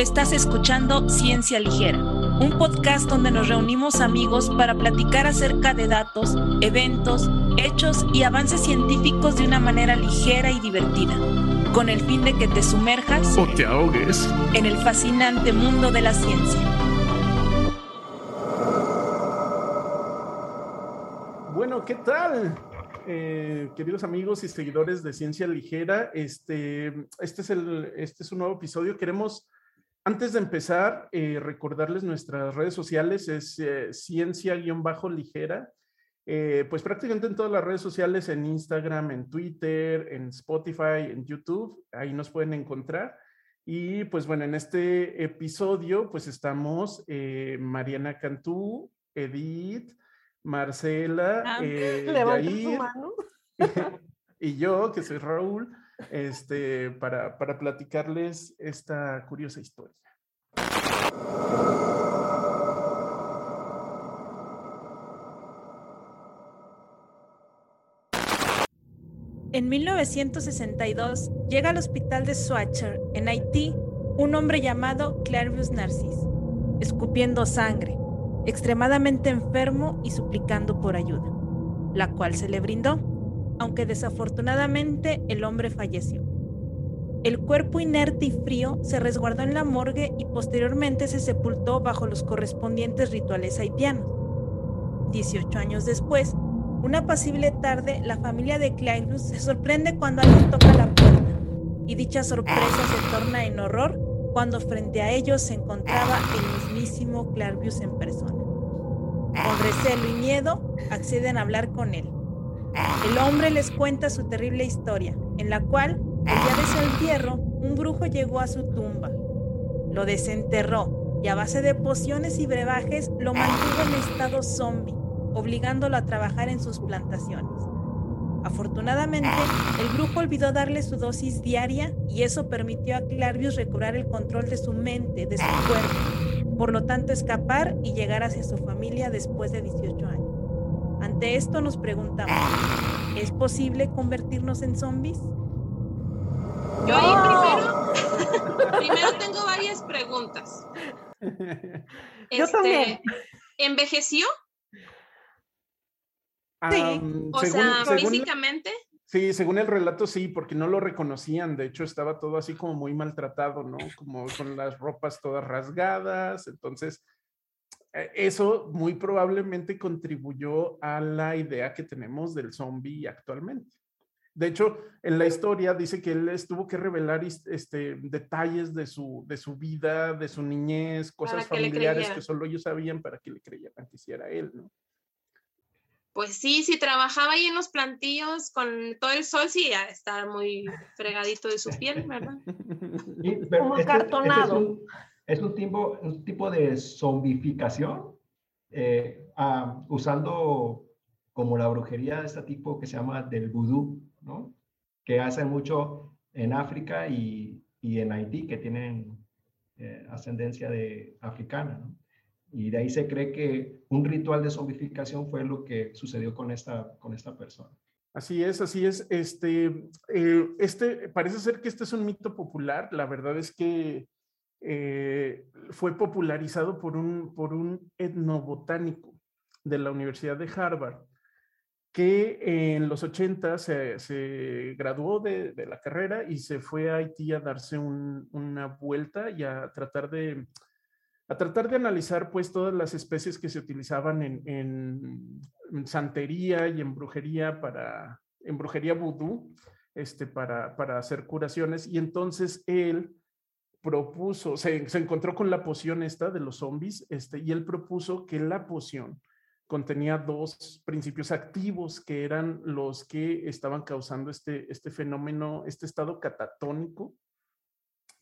Estás escuchando Ciencia Ligera, un podcast donde nos reunimos amigos para platicar acerca de datos, eventos, hechos y avances científicos de una manera ligera y divertida, con el fin de que te sumerjas o te ahogues en el fascinante mundo de la ciencia. Bueno, ¿qué tal? Eh, queridos amigos y seguidores de Ciencia Ligera, este, este, es el, este es un nuevo episodio. Queremos antes de empezar, eh, recordarles nuestras redes sociales, es eh, ciencia-ligera, eh, pues prácticamente en todas las redes sociales, en Instagram, en Twitter, en Spotify, en YouTube, ahí nos pueden encontrar. Y pues bueno, en este episodio, pues estamos Mariana Cantú, Edith, Marcela, ah, Yair, y yo, que soy Raúl este, para, platicarles esta curiosa historia. En 1962 llega al hospital de Swatcher, en Haití, un hombre llamado Clarius Narcis, escupiendo sangre, extremadamente enfermo y suplicando por ayuda, la cual se le brindó aunque desafortunadamente el hombre falleció. El cuerpo inerte y frío se resguardó en la morgue y posteriormente se sepultó bajo los correspondientes rituales haitianos. 18 años después, una pasible tarde, la familia de Clairus se sorprende cuando alguien toca la puerta y dicha sorpresa se torna en horror cuando frente a ellos se encontraba el mismísimo Clairvius en persona. Con recelo y miedo, acceden a hablar con él, el hombre les cuenta su terrible historia, en la cual, el día de su entierro, un brujo llegó a su tumba, lo desenterró y a base de pociones y brebajes lo mantuvo en estado zombie, obligándolo a trabajar en sus plantaciones. Afortunadamente, el brujo olvidó darle su dosis diaria y eso permitió a Clarvius recobrar el control de su mente, de su cuerpo, por lo tanto escapar y llegar hacia su familia después de 18 años. Ante esto nos preguntamos, ¿es posible convertirnos en zombies? Yo ahí primero, primero tengo varias preguntas. Yo este, también. ¿Envejeció? Sí. o sea, físicamente. Sí, según el relato sí, porque no lo reconocían. De hecho, estaba todo así como muy maltratado, ¿no? Como con las ropas todas rasgadas. Entonces, eso muy probablemente contribuyó a la idea que tenemos del zombie actualmente. De hecho, en la historia dice que él tuvo que revelar este, detalles de su, de su vida, de su niñez, cosas familiares que solo ellos sabían para que le creyeran que hiciera él, ¿no? Pues sí, si trabajaba ahí en los plantillos con todo el sol, sí, está muy fregadito de su piel, ¿verdad? Como este, este cartonado es un tipo, un tipo de zombificación eh, ah, usando como la brujería de este tipo que se llama del vudú, ¿no? Que hacen mucho en África y, y en Haití, que tienen eh, ascendencia de africana, ¿no? Y de ahí se cree que un ritual de zombificación fue lo que sucedió con esta, con esta persona. Así es, así es. Este, eh, este, parece ser que este es un mito popular. La verdad es que eh, fue popularizado por un, por un etnobotánico de la Universidad de Harvard, que en los 80 se, graduó de, la carrera y se fue a Haití a darse una vuelta y a tratar de a tratar de analizar pues todas las especies que se utilizaban en, en, santería y en brujería para, en brujería vudú, este, para, para hacer curaciones. Y entonces él propuso, se, se, encontró con la poción esta de los zombies, este, y él propuso que la poción contenía dos principios activos que eran los que estaban causando este, este fenómeno, este estado catatónico,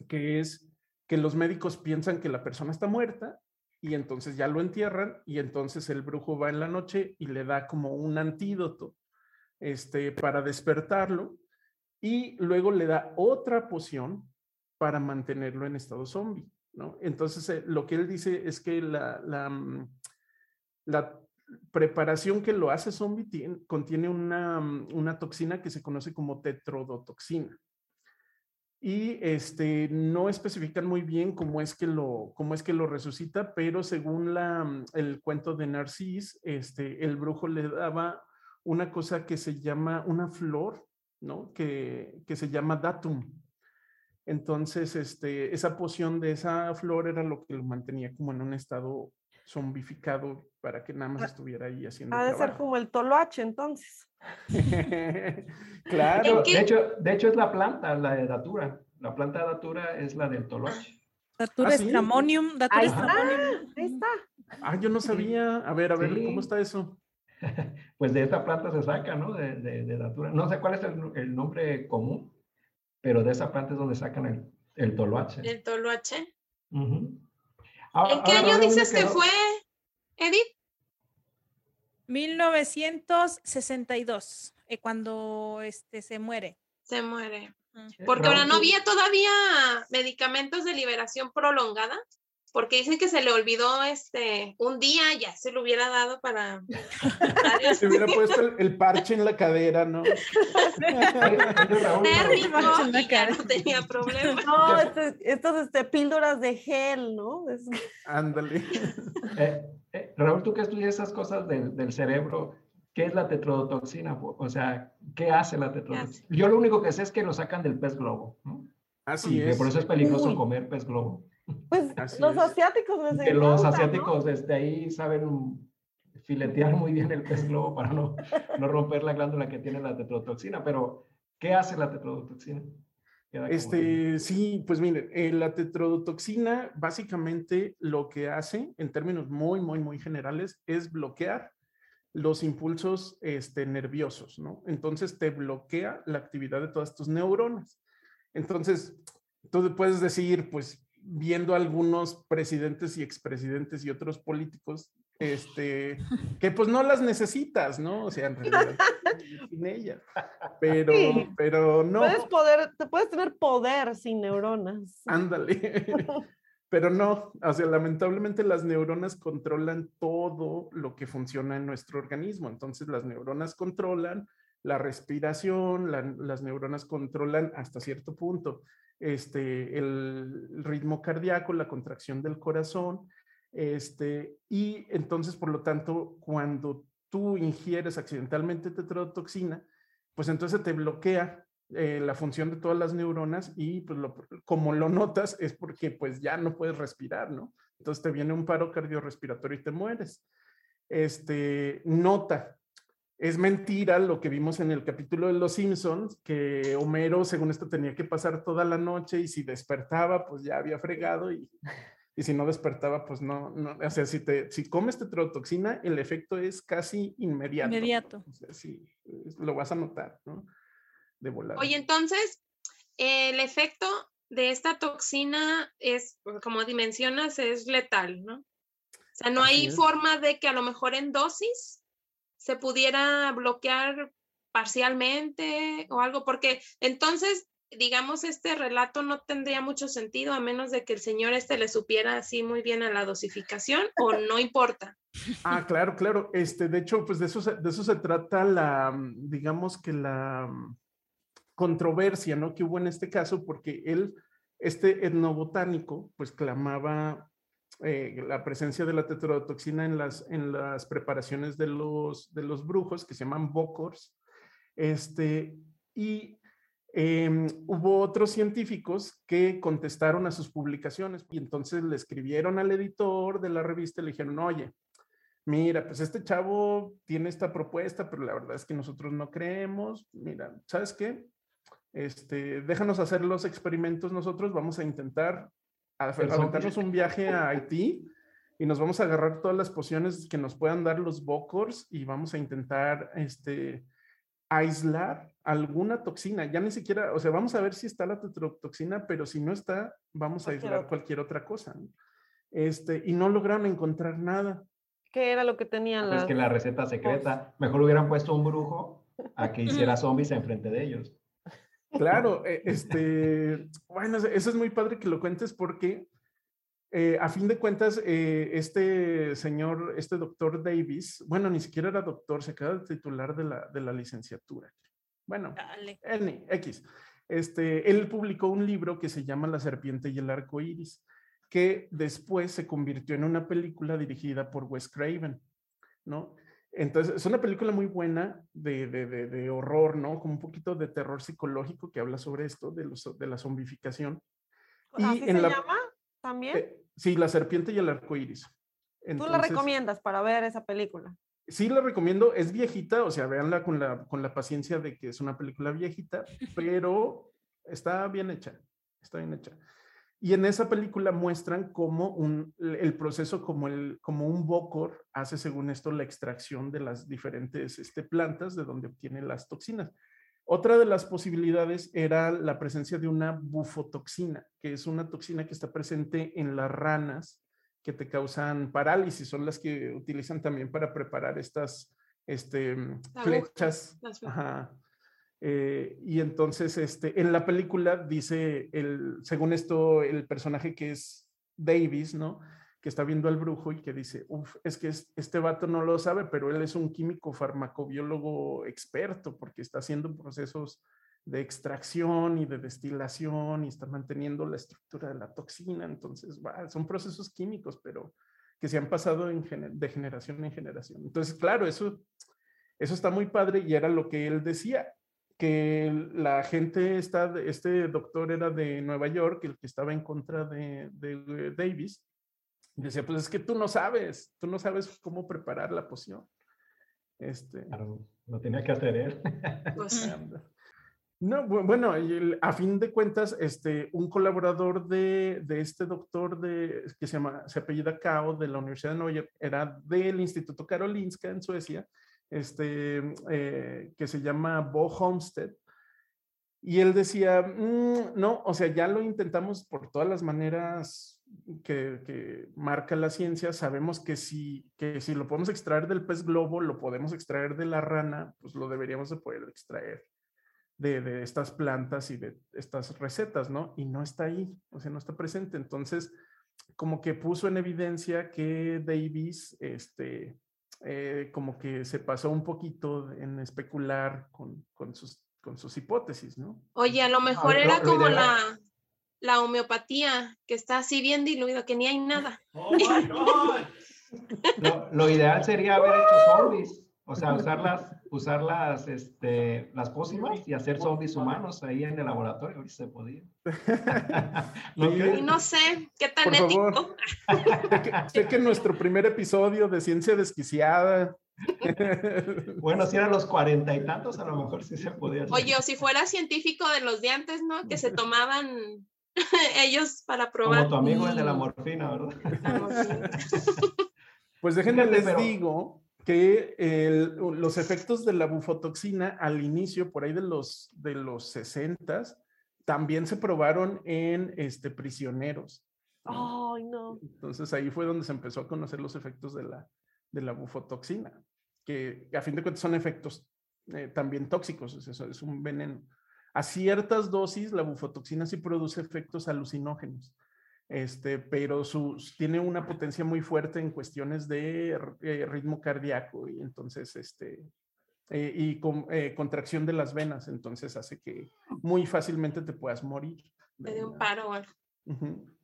que es que los médicos piensan que la persona está muerta y entonces ya lo entierran y entonces el brujo va en la noche y le da como un antídoto este, para despertarlo y luego le da otra poción para mantenerlo en estado zombie, ¿no? Entonces, eh, lo que él dice es que la, la, mm, la preparación que lo hace zombie contiene una, mm, una, toxina que se conoce como tetrodotoxina. y este, no especifican muy bien cómo es que lo, cómo es que lo resucita, pero según la, el cuento de Narcis, este, el brujo le daba una cosa que se llama una flor, ¿no? Que, que se llama datum. Entonces, este, esa poción de esa flor era lo que lo mantenía como en un estado zombificado para que nada más ah, estuviera ahí haciendo. Ha de ser como el toloache entonces. claro. De hecho, de hecho es la planta, la de datura. La planta de datura es la del toloache. Datura ¿Ah, stramonium, datura ahí Ahí está. Ah, yo no sabía. A ver, a ver, ¿cómo está eso? Pues de esta planta se saca, ¿no? De, de, datura. No sé cuál es el, nombre común, pero de esa planta es donde sacan el, el toloache. El toloache. ¿En qué año dices que fue, Edith? 1962, eh, cuando este, se muere. Se muere. Porque ahora no había todavía medicamentos de liberación prolongada porque dicen que se le olvidó este un día, ya se lo hubiera dado para. se hubiera puesto el, parche en la cadera, ¿no? Térmico, no tenía problema. No, este, estos este, píldoras de gel, ¿no? Ándale. Eh, eh, Raúl, tú que estudias esas cosas del, del cerebro, ¿qué es la tetrodotoxina? O sea, ¿qué hace la tetrodotoxina? Yo lo único que sé es que lo sacan del pez globo, ¿no? Así es. por eso es peligroso comer pez globo. Pues los asiáticos les los asiáticos desde ahí saben filetear muy bien el pez globo para no, no romper la glándula que tiene la tetrodotoxina, pero ¿qué hace la tetrodotoxina? Este, sí, pues miren, eh, la tetrodotoxina básicamente lo que hace, en términos muy, muy, muy generales, es bloquear los impulsos este, nerviosos, ¿no? Entonces te bloquea la actividad de todas tus neuronas. Entonces, tú puedes decir, pues viendo algunos presidentes y expresidentes y otros políticos, este, que pues no las necesitas, ¿no? O sea, en realidad, sin ellas. Pero, pero no. Puedes poder, te puedes tener poder sin neuronas. Ándale. Pero no, o sea, lamentablemente las neuronas controlan todo lo que funciona en nuestro organismo. Entonces, las neuronas controlan la respiración, las neuronas controlan hasta cierto punto este, el ritmo cardíaco, la contracción del corazón, este, y entonces, por lo tanto, cuando tú ingieres accidentalmente tetrodotoxina, pues entonces te bloquea eh, la función de todas las neuronas y pues como lo notas es porque pues ya no puedes respirar, ¿no? Entonces te viene un paro cardiorrespiratorio y te mueres. Este, nota, es mentira lo que vimos en el capítulo de Los Simpsons, que Homero, según esto, tenía que pasar toda la noche y si despertaba, pues ya había fregado y, y si no despertaba, pues no, no, o sea, si, te, si comes tetrodotoxina, el efecto es casi inmediato. Inmediato. O sea, sí, lo vas a notar, ¿no? De volar. Oye, entonces, el efecto de esta toxina es, como dimensionas, es letal, ¿no? O sea, no hay forma de que a lo mejor en dosis se pudiera bloquear parcialmente o algo, porque entonces, digamos, este relato no tendría mucho sentido a menos de que el señor este le supiera así muy bien a la dosificación o no importa. Ah, claro, claro. Este, de hecho, pues de eso, de eso se trata la, digamos que la controversia, ¿no? Que hubo en este caso, porque él, este etnobotánico, pues clamaba eh, la presencia de la tetrodotoxina en las, en las preparaciones de los, de los brujos que se llaman bokors. Este, y em, hubo otros científicos que contestaron a sus publicaciones y entonces le escribieron al editor de la revista y le dijeron, oye, mira, pues este chavo tiene esta propuesta, pero la verdad es que nosotros no creemos. Mira, ¿sabes qué? Este, déjanos hacer los experimentos nosotros, vamos a intentar a aventarnos un viaje a Haití y nos vamos a agarrar todas las pociones que nos puedan dar los Bokors y vamos a intentar este, aislar alguna toxina. Ya ni siquiera, o sea, vamos a ver si está la tetrotoxina, pero si no está, vamos a aislar cualquier otra cosa. Este, y no lograron encontrar nada. ¿Qué era lo que tenían pues que la receta secreta. Mejor hubieran puesto un brujo a que hiciera zombies enfrente de ellos. Claro, eh, este, bueno, eso es muy padre que lo cuentes porque eh, a fin de cuentas, eh, este señor, este doctor Davis, bueno, ni siquiera era doctor, se acaba de titular de la, de la licenciatura. Bueno, N, X. este, él publicó un libro que se llama La serpiente y el arco iris, que después se convirtió en una película dirigida por Wes Craven, ¿no? Entonces, es una película muy buena de, de, de, horror, ¿no? Como un poquito de terror psicológico que habla sobre esto, de, los, de la zombificación. ¿Así se llama también? Eh, sí, La serpiente y el arco iris. ¿Tú la recomiendas para ver esa película? Sí, la recomiendo. Es viejita, o sea, véanla con la, con la paciencia de que es una película viejita, pero está bien hecha. Está bien hecha. Y en esa película muestran cómo un, el proceso, como, el, como un bocor hace, según esto, la extracción de las diferentes este, plantas de donde obtiene las toxinas. Otra de las posibilidades era la presencia de una bufotoxina, que es una toxina que está presente en las ranas que te causan parálisis, son las que utilizan también para preparar estas este, flechas. Ajá eh, y entonces, este, en la película dice, el, según esto, el personaje que es Davis, ¿no? Que está viendo al brujo y que dice, uff, es que este vato no lo sabe, pero él es un químico farmacobiólogo experto porque está haciendo procesos de extracción y de destilación y está manteniendo la estructura de la toxina. Entonces, son procesos químicos, pero que se han pasado en, de generación en generación. Entonces, claro, eso, eso está muy padre y era lo que él decía que la gente está, este doctor era de Nueva York, el que estaba en contra de, de Davis, decía, pues es que tú no sabes, tú no sabes cómo preparar la poción. Este, claro, lo tenía que hacer él. Pues no, bueno, a fin de cuentas, este, un colaborador de, de, este doctor de, que se llama, se apellida Kao, de la Universidad de Nueva York, era del Instituto Karolinska en Suecia, este, eh, que se llama Bo Homestead. Y él decía, mm, no, o sea, ya lo intentamos por todas las maneras que, marca la ciencia. Sabemos que si, que si lo podemos extraer del pez globo, lo podemos extraer de la rana, pues lo deberíamos de poder extraer de, de estas plantas y de estas recetas, ¿no? Y no está ahí, o sea, no está presente. Entonces, como que puso en evidencia que Davis, este, eh, como que se pasó un poquito en especular con, con, sus, con sus hipótesis, ¿no? Oye, a lo mejor era como la, la homeopatía, que está así bien diluido, que ni hay nada. Oh lo, lo, ideal sería haber hecho zombies, o sea, usarlas usar las, este, las pócimas y hacer zombies humanos ahí en el laboratorio, si se podía. ¿No, no sé, ¿qué tan ético? sé, que, nuestro primer episodio de Ciencia Desquiciada. bueno, si eran los cuarenta y tantos, a lo mejor sí se podía. Oye, o si fuera científico de los de antes, ¿no? Que se tomaban ellos para probar. Como tu amigo el de la morfina, ¿verdad? pues déjenme les digo que los efectos de la bufotoxina al inicio, por ahí de los, de los 60, también se probaron en este, prisioneros. Ay, no. Entonces ahí fue donde se empezó a conocer los efectos de la, de la bufotoxina, que a fin de cuentas son efectos eh, también tóxicos, es, eso, es un veneno. A ciertas dosis, la bufotoxina sí produce efectos alucinógenos este, pero tiene una potencia muy fuerte en cuestiones de eh, ritmo cardíaco y entonces, este, eh, y con, eh, contracción de las venas, entonces hace que muy fácilmente te puedas morir. De un paro.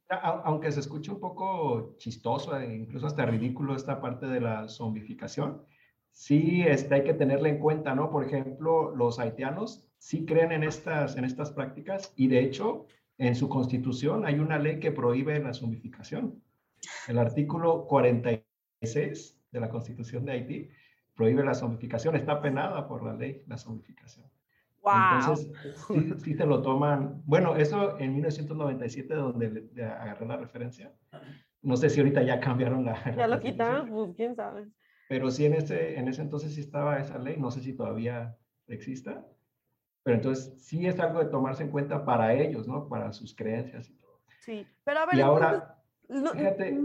Aunque se escuche un poco chistoso, e incluso hasta ridículo esta parte de la zombificación, sí este, hay que tenerla en cuenta, ¿no? Por ejemplo, los haitianos sí creen en estas, en estas prácticas y de hecho en su constitución hay una ley que prohíbe la zombificación. El artículo 46 de la constitución de Haití prohíbe la zombificación, está penada por la ley la zombificación. Wow. Entonces, sí, te lo toman. Bueno, eso en 1997, donde agarré la referencia. No sé si ahorita ya cambiaron la. Ya lo quitaron, pues quién sabe. Pero sí, en ese, en ese entonces sí estaba esa ley. No sé si todavía exista. Pero entonces sí es algo de tomarse en cuenta para ellos, ¿no? Para sus creencias y todo. Sí, pero a ver. Y ahora, fíjate,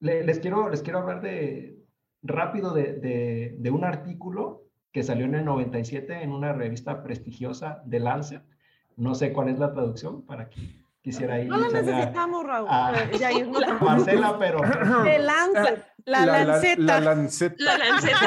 les, quiero, les quiero hablar de rápido de, de, de, un artículo que salió en el 97 en una revista prestigiosa de Lancet. No sé cuál es la traducción para que quisiera ir. No lo necesitamos, Raúl. A, Marcela, pero. De Lancet. La, lanceta. La, lanceta. La lanceta.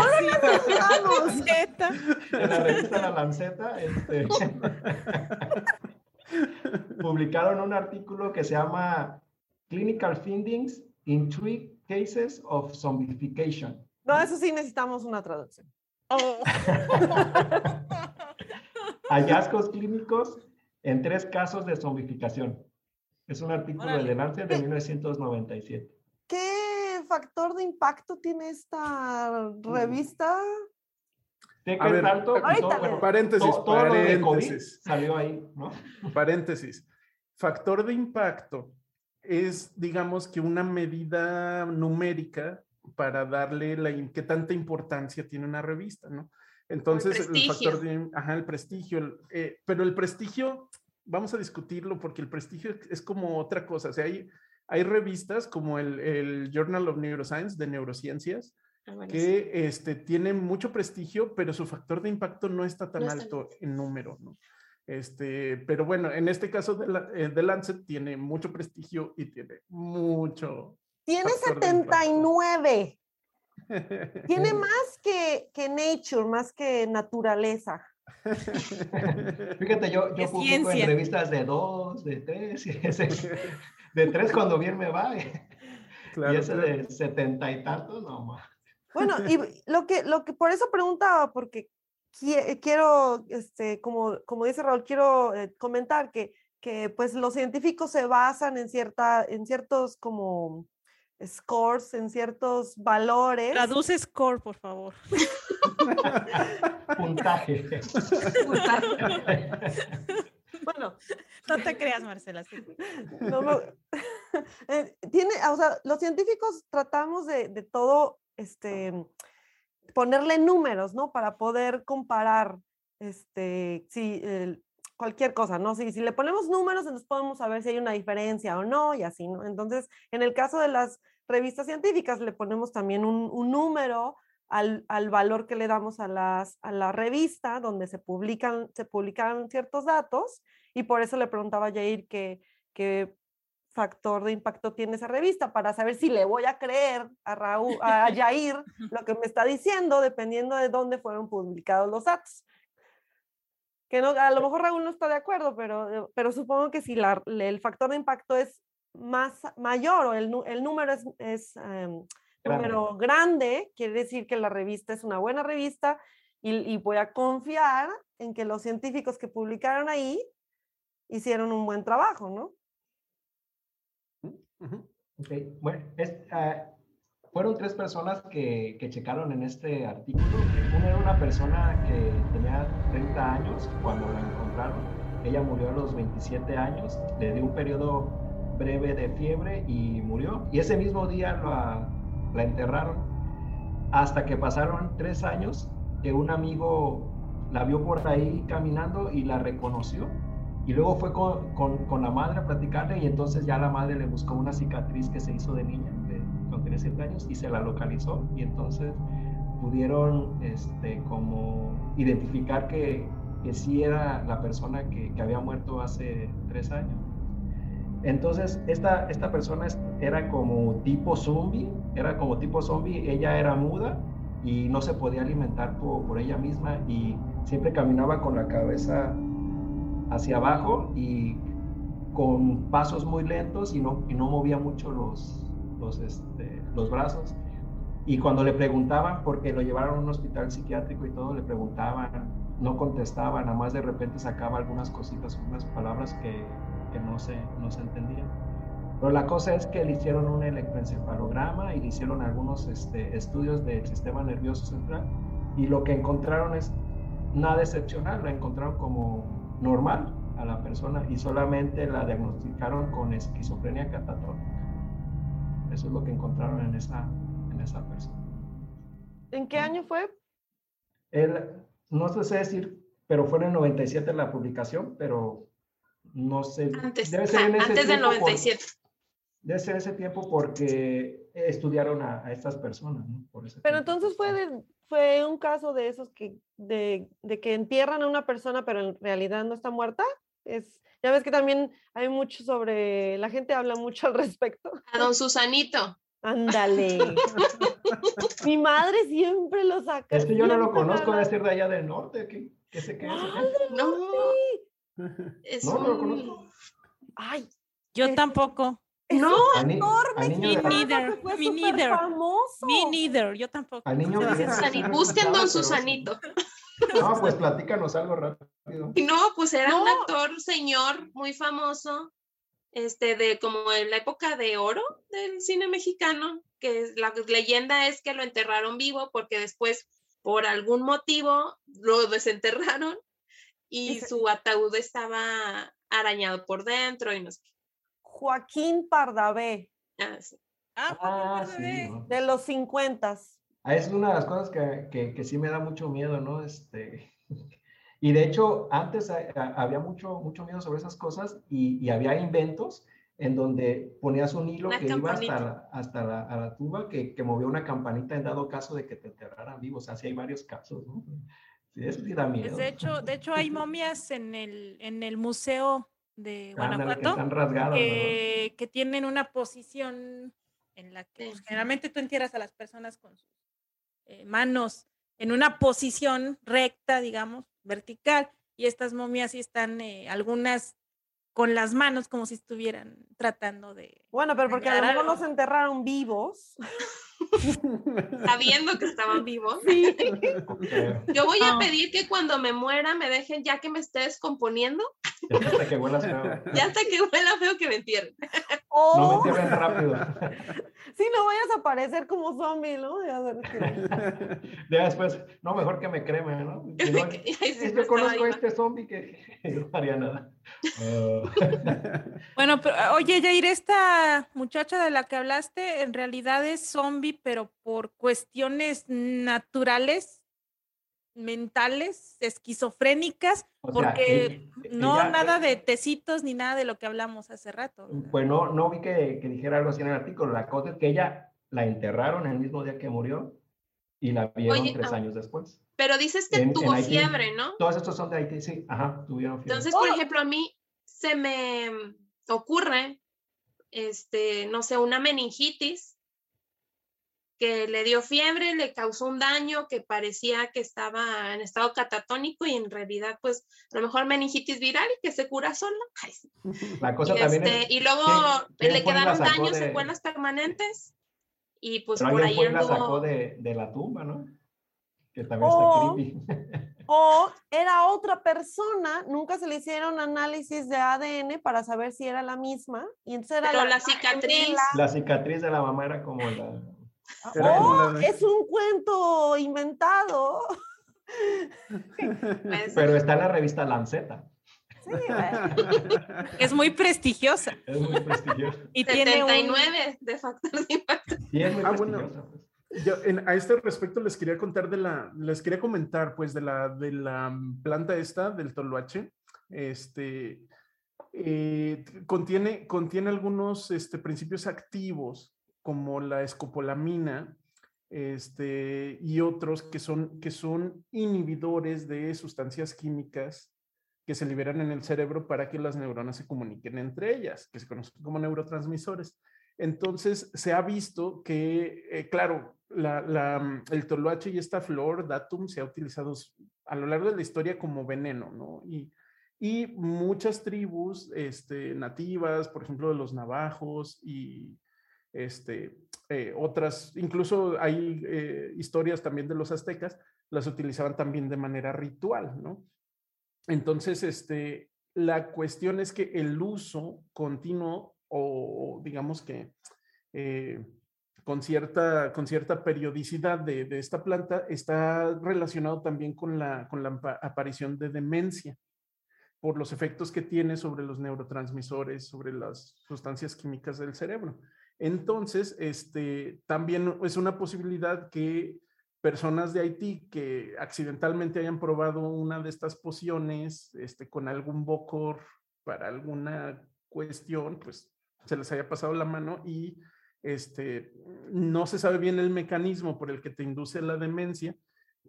Vamos. Lanceta. En la revista La Lanceta, este, publicaron un artículo que se llama Clinical Findings in Three Cases of Zombification. No, eso sí necesitamos una traducción. Oh. Hallazgos clínicos en tres casos de zombificación. Es un artículo Órale. de Lancet de 1997. ¿Qué factor de impacto tiene esta revista? ¿De A qué ver, tanto? pa- Ahorita Todo- le- bueno, paréntesis, todo, todo lo de COVID paréntesis. salió ahí, ¿no? Paréntesis. Factor de impacto es, digamos que una medida numérica para darle la, qué tanta importancia tiene una revista, ¿no? Entonces, el, prestigio. factor de, ajá, el prestigio, el, eh, pero el prestigio, vamos a discutirlo porque el prestigio es- es como otra cosa, o sea, hay, hay revistas como el, el Journal of Neuroscience de neurociencias, Ah, bueno, sí. que este, tiene mucho prestigio, pero su factor de impacto no está tan No está alto en número, ¿no? Este, pero bueno, en este caso de, la, eh, de Lancet tiene mucho prestigio y tiene mucho. Tiene Factor de impacto. 79. Tiene más que, que Nature, más que naturaleza. Fíjate, yo, yo publico en revistas de dos, de tres, y ese- de tres cuando bien me va, y Claro, ese claro. de setenta y tantos, no más. Bueno, y lo que, lo que por eso preguntaba, porque qui- quiero, este, como, como dice Raúl, quiero eh, comentar que, que pues los científicos se basan en, cierta, en ciertos como scores, en ciertos valores. Traduce score, por favor. Puntaje. Bueno, No te creas, Marcela. sí. no me- eh, tiene, o sea, los científicos tratamos de, de todo, este, ponerle números, ¿no? Para poder comparar, este, si, cualquier cosa, ¿no? Si, si le ponemos números, entonces podemos saber si hay una diferencia o no, y así, ¿no? Entonces, en el caso de las revistas científicas, le ponemos también un, un número al, al valor que le damos a, las, a la revista donde se publican, se publican ciertos datos, y por eso le preguntaba a Jair que, qué factor de impacto tiene esa revista para saber si le voy a creer a Raúl, a Jair lo que me está diciendo, dependiendo de dónde fueron publicados los datos. Que no, a lo mejor Raúl no está de acuerdo, pero, eh, pero supongo que si la- el factor de impacto es más mayor o el, el número es, es em, Grande. número grande, quiere decir que la revista es una buena revista y, y voy a confiar en que los científicos que publicaron ahí hicieron un buen trabajo, ¿no? Ujú. Ok, Bueno, ah, fueron tres personas que, que checaron en este artículo. Una era una persona que tenía 30 años cuando la encontraron. Ella murió a los 27 años, le dio un periodo breve de fiebre y murió. Y ese mismo día la, la enterraron. Hasta que pasaron tres años que un amigo la vio por ahí caminando y la reconoció. Y luego fue con, con- la madre a platicarle y entonces ya la madre le buscó una cicatriz que se hizo de niña, de, cuando tenía 7 años, y se la localizó. Y entonces pudieron este, como identificar que, que sí era la persona que, había muerto hace tres años. Entonces, esta, esta persona era como tipo zombie, era como tipo zombie, ella era muda y no se podía alimentar por, por ella misma y siempre caminaba con la cabeza hacia abajo y con pasos muy lentos y no, y no movía mucho los, los, este, los brazos. Y cuando le preguntaban, porque lo llevaron a un hospital psiquiátrico y todo, le preguntaban, no contestaba, nada más de repente sacaba algunas cositas, unas palabras que, que no, se, no se entendían. Pero la cosa es que le hicieron un electroencefalograma y le hicieron algunos este, estudios del sistema nervioso central y lo que encontraron es nada excepcional, la encontraron como normal a la persona y solamente la diagnosticaron con esquizofrenia catatónica. Eso es lo que encontraron en esa, en esa persona. ¿En qué año fue? Él, no sé decir, pero fue en el 97 la publicación, pero no sé. Antes, debe ser en ese antes del tiempo por- 97. debe ser ese tiempo porque estudiaron a, a estas personas, ¿no? Por ese Pero tiempo. entonces fue, de- fue un caso de esos que, de, de que entierran a una persona, pero en realidad no está muerta. Es, ya ves que también hay mucho sobre, la gente habla mucho al respecto. A don Susanito. Ándale. Mi madre siempre lo saca. Es que yo no lo conozco, debe ser de allá del norte. ¿Qué, qué sé qué es? ¡Ah, del No. No, no lo conozco. Ay, Yo Es- tampoco. Es No, niño Me neither, me neither. famoso. Me neither, yo tampoco. Al niño Busquen Don Susanito. No, pues platícanos algo rápido. Y no, pues era un actor señor muy famoso, este, de como en la época de oro del cine mexicano, que la leyenda es que lo enterraron vivo porque después, por algún motivo, lo desenterraron y su ataúd estaba arañado por dentro y no sé qué. Joaquín Pardavé, Ah, sí. Ah, Ah, sí. bebé. ¿no? de los 50. Ah, Es una de las cosas que, que, que sí me da mucho miedo, ¿no? Este, y de hecho, antes ha- ha- había mucho, mucho miedo sobre esas cosas y, y había inventos en donde ponías un hilo Una que iba hasta, la, hasta la, a la tuba que, que movía una campanita en dado caso de que te enterraran vivo. O sea, sí hay varios casos, ¿no? Sí, eso sí da Pues, miedo. de hecho, de hecho hay momias en el, en el museo de Guanajuato ¿verdad? que, que tienen una posición en la que pues, generalmente tú entierras a las personas con sus eh, manos en una posición recta, digamos, vertical, y estas momias sí están eh, algunas con las manos como si estuvieran tratando de... Bueno, pero porque a lo Claro. mejor los enterraron vivos. Sabiendo que estaban vivos. Sí. Yo voy a No. pedir que cuando me muera me dejen ya que me esté descomponiendo, hasta que huelas feo. ya hasta que huela feo que me entierren. O No me entierren rápido. si no vayas a aparecer como zombie, ¿no? Ya que- Ya después, no, mejor que me cremen, ¿no? Si no, Y ahí sí es me que conozco a este zombie que no haría nada. Bueno, pero ah, oye, Jair, esta muchacha de la que hablaste en realidad es zombie, pero por cuestiones naturales, mentales, esquizofrénicas, O sea, porque eh, no ella, nada de tecitos ni nada de lo que hablamos hace rato. ¿verdad? Pues no, no vi que, que dijera algo así en el artículo. La cosa es que ella la enterraron el mismo día que murió y la vieron Oye, tres ah. años después. Pero dices que En- tuvo fiebre, ¿no? Todos estos son de Haití, sí. Ajá, tuvieron fiebre. Entonces, por Oh. ejemplo, a mí se me ocurre, este, no sé, una meningitis que le dio fiebre, le causó un daño que parecía que estaba en estado catatónico y en realidad, pues, a lo mejor meningitis viral y que se cura sola. Ay, sí. la cosa y, también este, es, y luego ¿quién- quién le quedaron daños, de- secuelas permanentes y pues pero por alguien ahí y la sacó anduvo. de, de la tumba, ¿no? Que también Oh. está creepy. O era otra persona, nunca se le hicieron análisis de ADN para saber si era la misma. Y entonces era Pero la cicatriz-. La cicatriz de la mamá era como la... Era como Oh, la es un cuento inventado. pues, Pero está en la revista Lanceta. Sí, bueno. Es muy prestigiosa Es muy prestigiosa. y tiene un... 79 de factor de impacto. Y es muy Ah, bueno. prestigiosa. pues. Yo, en- a este respecto les quería contar les quería comentar pues de la, de la planta esta, del toloache. Este, eh, contiene, contiene algunos este, principios activos como la escopolamina este, y otros que son, que son inhibidores de sustancias químicas que se liberan en el cerebro para que las neuronas se comuniquen entre ellas, que se conocen como neurotransmisores. Entonces, se ha visto que, eh, claro, la- la, mm, el toloache y esta flor, datum, se ha utilizado a lo largo de la historia como veneno, ¿no? Y, y muchas tribus este, nativas, por ejemplo, de los navajos y este, eh, otras, incluso hay eh, historias también de los aztecas, las utilizaban también de manera ritual, ¿no? Entonces, este, la cuestión es que el uso continuo o digamos que eh, con, cierta, con cierta periodicidad de, de, esta planta está relacionado también con la, con la aparición de demencia por los efectos que tiene sobre los neurotransmisores, sobre las sustancias químicas del cerebro. Entonces, este, también es una posibilidad que personas de Haití que accidentalmente hayan probado una de estas pociones este, con algún bocor para alguna cuestión, pues se les haya pasado la mano y este, no se sabe bien el mecanismo por el que te induce la demencia,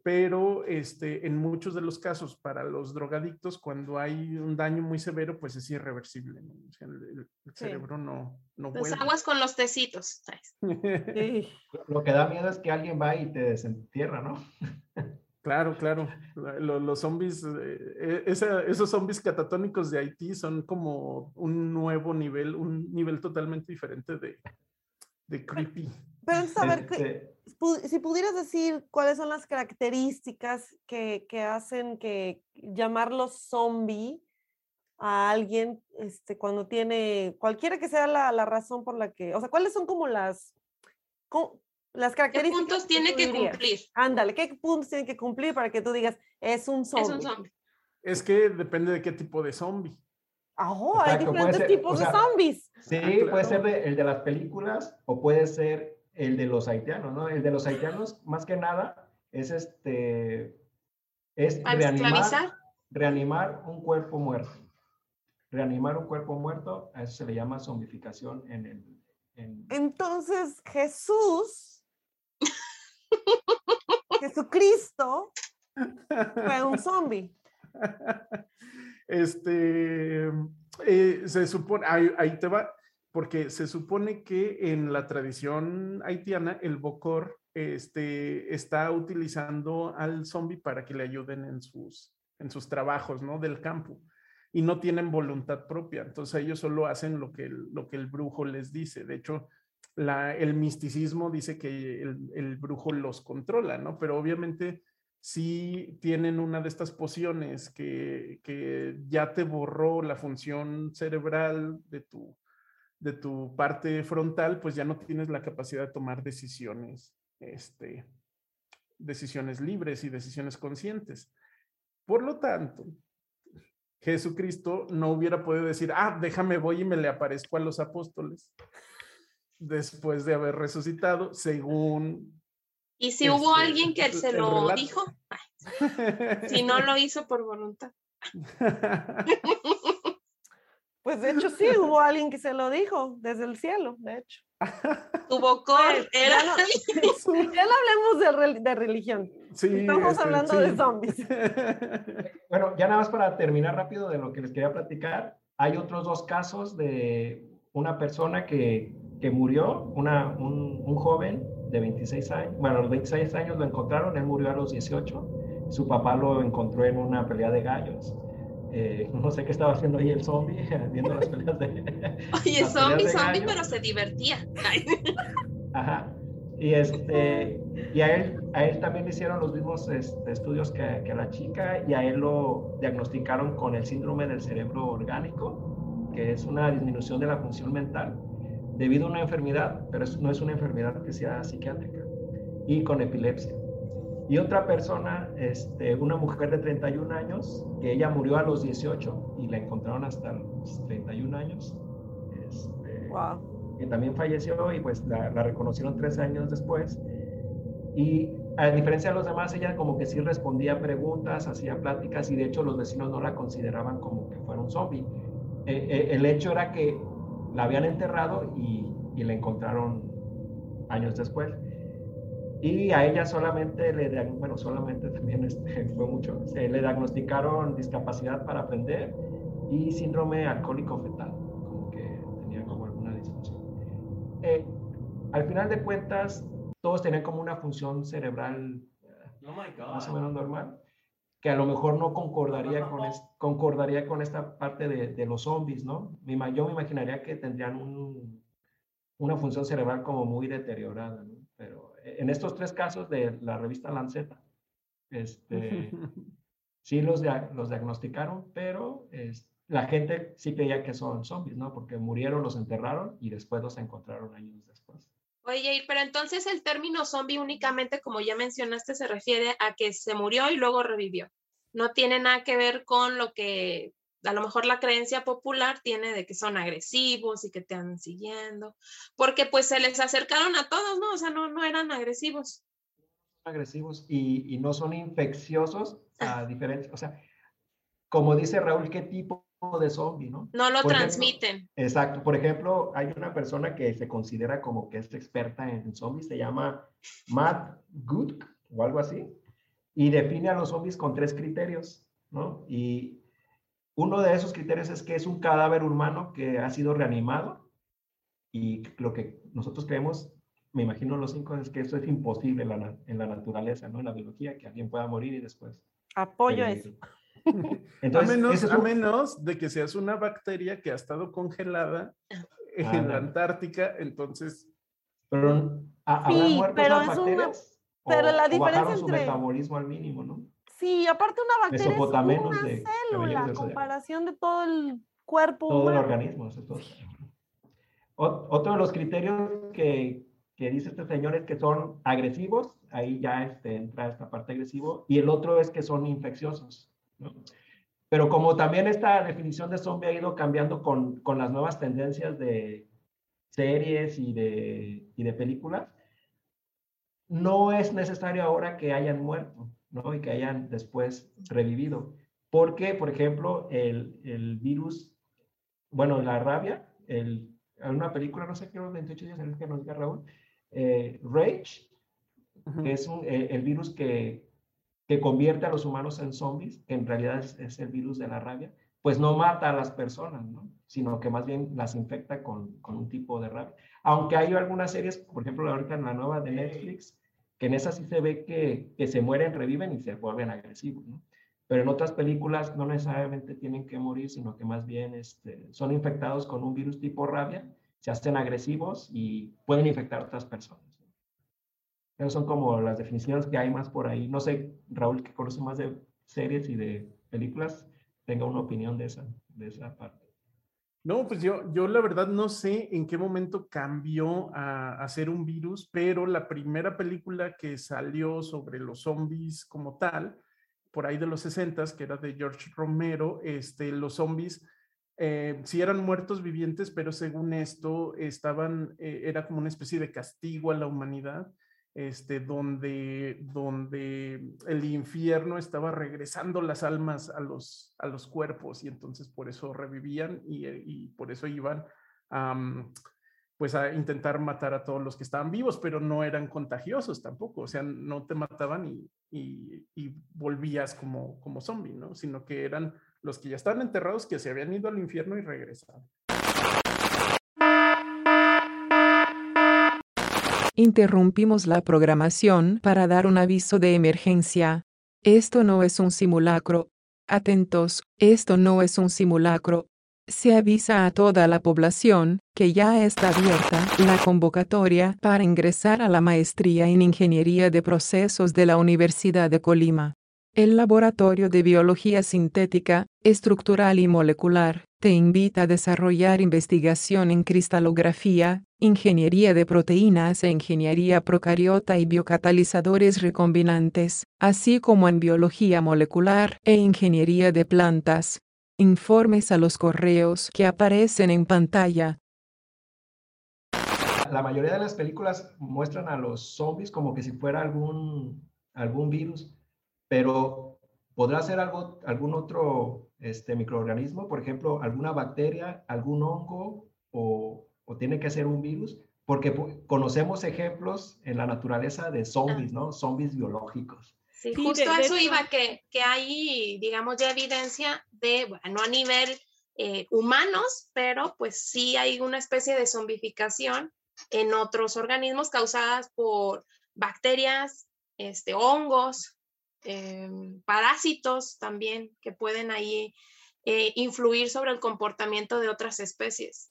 pero este, en muchos de los casos para los drogadictos, cuando hay un daño muy severo, pues es irreversible. el, cerebro no, no Los aguas con los tecitos. Lo que da miedo es que alguien va y te desentierra, ¿no? Claro, claro. Los, zombies, eh, e, esos zombies catatónicos de Haití son como un nuevo nivel, un nivel totalmente diferente de, de creepy. Pero saber este si pudieras decir cuáles son las características que, que hacen que llamarlo zombie a alguien este, cuando tiene, cualquiera que sea la, la razón por la que, o sea, cuáles son como las, las características. ¿Qué puntos tiene que cumplir? Ándale, ¿qué puntos tiene que cumplir para que tú digas, es un zombie? Es un zombie. Es que depende de qué tipo de zombie. Oh, hay diferentes tipos de zombies. Sí, ah, puede ser el de las películas o puede ser el de los haitianos, ¿no? El de los haitianos, más que nada, es este, es reanimar, reanimar un cuerpo muerto. Reanimar un cuerpo muerto, a eso se le llama zombificación en el... Entonces, Jesús, Jesucristo, fue un zombie. Este, eh, se supone, ahí, te va, porque se supone que en la tradición haitiana el Bokor este, está utilizando al zombie para que le ayuden en sus, en sus trabajos, ¿no? Del campo. Y no tienen voluntad propia. Entonces ellos solo hacen lo que el, lo que el brujo les dice. De hecho, el misticismo dice que el, el, brujo los controla, ¿no? Pero obviamente si tienen una de estas pociones que, que ya te borró la función cerebral de tu, de tu parte frontal, pues ya no tienes la capacidad de tomar decisiones, este, decisiones libres y decisiones conscientes. Por lo tanto, Jesucristo no hubiera podido decir, ah, déjame voy y me le aparezco a los apóstoles después de haber resucitado, según... ¿Y si hubo este, alguien que se lo dijo? si no lo hizo por voluntad. Pues de hecho sí, hubo alguien que se lo dijo desde el cielo, de hecho. Tuvo cor, era. Ya no, hablemos de, religión. Estamos este, hablando de zombies. Bueno, ya nada más para terminar rápido de lo que les quería platicar. Hay otros dos casos de una persona que, que murió, una, un, un, joven de 26 años. Bueno, a los 26 años lo encontraron, él murió a los 18. Su papá lo encontró en una pelea de gallos eh, no sé qué estaba haciendo ahí el zombie, viendo las peleas de. Oye, zombie, zombie, pero se divertía. Ajá. Y, este, y a, él, a él también le hicieron los mismos este, estudios que, que, a la chica y a él lo diagnosticaron con el síndrome del cerebro orgánico, que es una disminución de la función mental debido a una enfermedad, pero no es una enfermedad que sea psiquiátrica, y con epilepsia. Y otra persona, este, una mujer de 31 años, que ella murió a los 18 y la encontraron hasta los 31 años. Este, wow. Que también falleció y pues la, la, reconocieron tres años después. Y a diferencia de los demás, ella como que sí respondía preguntas, hacía pláticas y de hecho los vecinos no la consideraban como que fuera un zombie. Eh, eh, el hecho era que la habían enterrado y, y la encontraron años después. Y a ella solamente le, bueno, solamente también este, fue mucho, se le diagnosticaron discapacidad para aprender y síndrome alcohólico fetal, como que tenía como alguna disfunción. Eh, al final de cuentas, todos tenían como una función cerebral oh más o menos normal, que a lo mejor no concordaría con, concordaría con esta parte de, de, los zombies, ¿no? Yo me imaginaría que tendrían un, una función cerebral como muy deteriorada, ¿no? Pero en estos tres casos de la revista Lanceta, este, sí los, los diagnosticaron, pero es, la gente sí creía que son zombies, ¿no? Porque murieron, los enterraron y después los encontraron años después. Oye, pero entonces el término zombie únicamente, como ya mencionaste, se refiere a que se murió y luego revivió. No tiene nada que ver con lo que a lo mejor la creencia popular tiene de que son agresivos y que te andan siguiendo, porque pues se les acercaron a todos, ¿no? O sea, no, no eran agresivos. Agresivos y, y no son infecciosos a diferencia, o sea, como dice Raúl, ¿qué tipo de zombie, no? No lo transmiten. exacto. Por ejemplo, hay una persona que se considera como que es experta en zombies, se llama Matt Good o algo así y define a los zombies con tres criterios, ¿no? Y uno de esos criterios es que es un cadáver humano que ha sido reanimado y lo que nosotros creemos, me imagino los cinco, es que eso es imposible en la, en la naturaleza, ¿no? En la biología, que alguien pueda morir y después. Apoyo eso. Entonces, a, menos, a menos de que seas una bacteria que ha estado congelada en la Antártica, entonces... Pero, sí, pero es una... Pero la diferencia su metabolismo al mínimo, ¿no? Sí, aparte una bacteria es una de, célula, a comparación de todo el cuerpo Todo el organismo, eso es todo. Otro de los criterios que, que, dice este señor es que son agresivos, ahí ya este, entra esta parte agresivo, y el otro es que son infecciosos. ¿No? Pero como también esta definición de zombie ha ido cambiando con, con las nuevas tendencias de series y de, y de películas, no es necesario ahora que hayan muerto, ¿no? Y que hayan después revivido. Porque, por ejemplo, el, el virus, bueno, la rabia, el, en una película, no sé qué, 28 días, el que nos diga Raúl, eh, Rage, que es un, eh, el virus que, que convierte a los humanos en zombies, que en realidad es, es, el virus de la rabia, pues no mata a las personas, ¿no? Sino que más bien las infecta con, con un tipo de rabia. Aunque hay algunas series, por ejemplo, ahorita en la nueva de Netflix, que en esa sí se ve que, que se mueren, reviven y se vuelven agresivos, ¿no? Pero en otras películas no necesariamente tienen que morir, sino que más bien este, son infectados con un virus tipo rabia, se hacen agresivos y pueden infectar a otras personas. Esas son como las definiciones que hay más por ahí. No sé, Raúl, que conoce más de series y de películas, tenga una opinión de esa, de esa parte. No, pues yo, yo la verdad no sé en qué momento cambió a, a, ser un virus, pero la primera película que salió sobre los zombies como tal, por ahí de los 60, que era de George Romero, este, los zombies eh, sí eran muertos vivientes, pero según esto estaban, eh, era como una especie de castigo a la humanidad este, donde, donde el infierno estaba regresando las almas a los, a los cuerpos y entonces por eso revivían y, eh, por eso iban pues a intentar matar a todos los que estaban vivos, pero no eran contagiosos tampoco, o sea, no te mataban y, y, y volvías como, como zombie, ¿no? Sino que eran los que ya estaban enterrados que se habían ido al infierno y regresaban. Interrumpimos la programación para dar un aviso de emergencia. Esto no es un simulacro. Atentos, esto no es un simulacro. Se avisa a toda la población que ya está abierta la convocatoria para ingresar a la maestría en Ingeniería de Procesos de la Universidad de Colima. El Laboratorio de Biología Sintética, Estructural y Molecular te invita a desarrollar investigación en cristalografía, ingeniería de proteínas e ingeniería procariota y biocatalizadores recombinantes, así como en biología molecular e ingeniería de plantas. Informes a los correos que aparecen en pantalla. La mayoría de las películas muestran a los zombies como que si fuera algún, algún virus pero podrá ser algo, algún otro este, microorganismo, por ejemplo, alguna bacteria, algún hongo o, o tiene que ser un virus, porque conocemos ejemplos en la naturaleza de zombies, ¿no? Zombies biológicos. Sí, justo a eso iba, que, que hay, digamos, ya evidencia de, bueno, a nivel eh, humanos, pero pues sí hay una especie de zombificación en otros organismos causadas por bacterias, este, hongos, Em, parásitos también que pueden ahí eh, influir sobre el comportamiento de otras especies.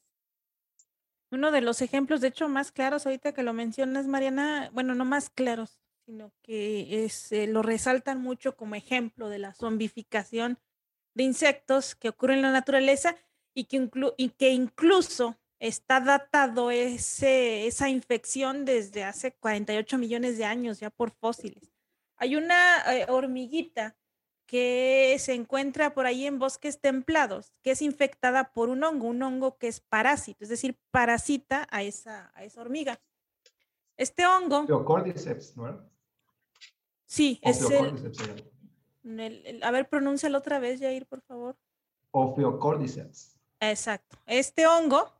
Uno de los ejemplos, de hecho, más claros ahorita que lo mencionas, Mariana, bueno, no más claros, sino que es, eh, lo resaltan mucho como ejemplo de la zombificación de insectos que ocurre en la naturaleza y que, y que incluso está datado ese, esa infección desde hace 48 millones de años ya por fósiles. Hay una eh, hormiguita que se encuentra por ahí en bosques templados, que es infectada por un hongo, un hongo que es parásito, es decir, parasita a esa, a esa hormiga. Este hongo... Opiocordyceps, ¿no? Sí, es el, A ver, pronúncialo otra vez, Jair, por favor. Ophiocordyceps. Exacto. Este hongo,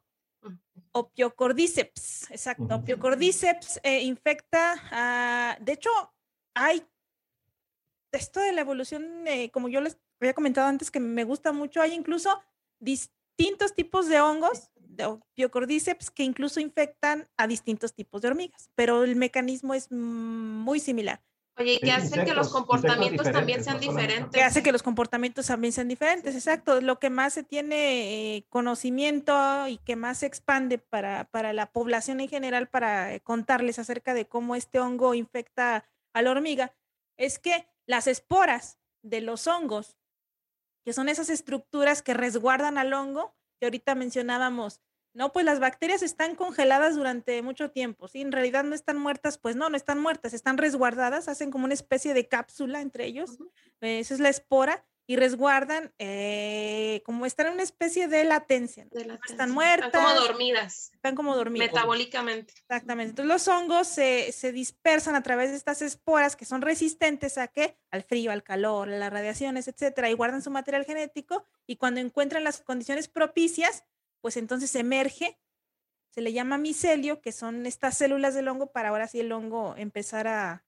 Opiocordyceps, exacto. Opiocordyceps eh, infecta, a, de hecho, hay esto de la evolución, eh, como yo les había comentado antes, que me gusta mucho, hay incluso distintos tipos de hongos, de Biocordyceps, que incluso infectan a distintos tipos de hormigas, pero el mecanismo es muy similar. Oye, y que hace que los comportamientos también sean diferentes. Que hace que los comportamientos también sean diferentes, exacto. Lo que más se tiene eh, conocimiento y que más se expande para, para la población en general, para eh, contarles acerca de cómo este hongo infecta a la hormiga, es que las esporas de los hongos, que son esas estructuras que resguardan al hongo, que ahorita mencionábamos no, pues las bacterias están congeladas durante mucho tiempo, ¿sí? En realidad no están muertas, pues no, no están muertas, están resguardadas, hacen como una especie de cápsula entre ellos, esa es la espora, y resguardan, eh, como están en una especie de latencia, están muertas. Están como dormidas. Están como dormidas. Metabólicamente. Exactamente. Entonces los hongos se, se, dispersan a través de estas esporas que son resistentes a qué? Al frío, al calor, a las radiaciones, etcétera, y guardan su material genético, y cuando encuentran las condiciones propicias, pues entonces emerge, se le llama micelio, que son estas células del hongo para ahora sí el hongo empezar a,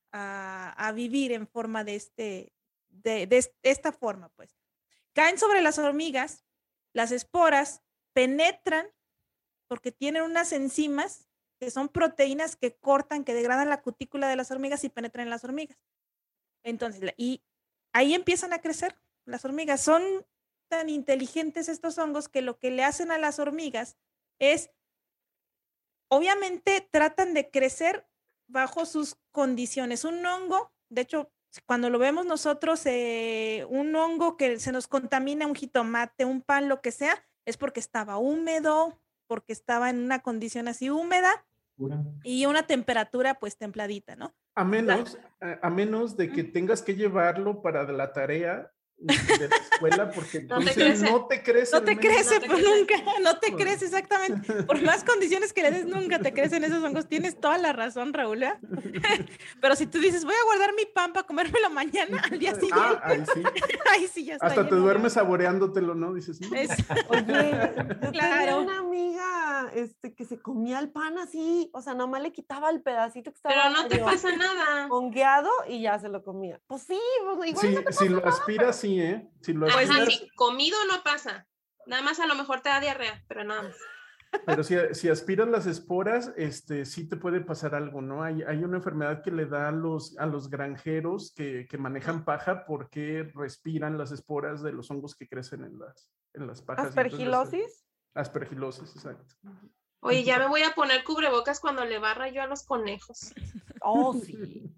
vivir en forma de, este, de, esta forma, pues. Caen sobre las hormigas, las esporas penetran porque tienen unas enzimas que son proteínas que cortan, que degradan la cutícula de las hormigas y penetran en las hormigas. Entonces, y ahí empiezan a crecer las hormigas. Son tan inteligentes estos hongos que lo que le hacen a las hormigas es, obviamente tratan de crecer bajo sus condiciones. Un hongo, de hecho, cuando lo vemos nosotros, eh, un hongo que se nos contamina, un jitomate, un pan, lo que sea, es porque estaba húmedo, porque estaba en una condición así húmeda y una temperatura pues templadita, ¿no? A menos, a, menos de que tengas que llevarlo para la tarea de la escuela porque no te crece, no te crece, no te crece pues nunca, no te crece exactamente. Por más condiciones que le des, nunca te crecen esos hongos. Tienes toda la razón, Raúl. ¿eh? Pero si tú dices, voy a guardar mi pan para comérmelo mañana, al día siguiente. Ah, ahí sí. ahí sí ya está. Hasta te duermes saboreándotelo, ¿no? Dices, Oye, claro. una amiga este, que se comía el pan así, o sea, nomás le quitaba el pedacito que estaba. Pero no te pasa nada. Hongueado y ya se lo comía. Pues sí, pues igual sí, si lo aspiras, sí ¿eh? Si lo comido no pasa. Nada más a lo mejor te da diarrea, pero nada más. Pero si, si aspiras las esporas, este, sí te puede pasar algo, ¿no? Hay, hay una enfermedad que le da a los, a los granjeros que, que, manejan paja porque respiran las esporas de los hongos que crecen en las, en las pajas. ¿Aspergilosis? Aspergilosis, exacto. Oye, ya me voy a poner cubrebocas cuando le barra yo a los conejos. Oh, sí.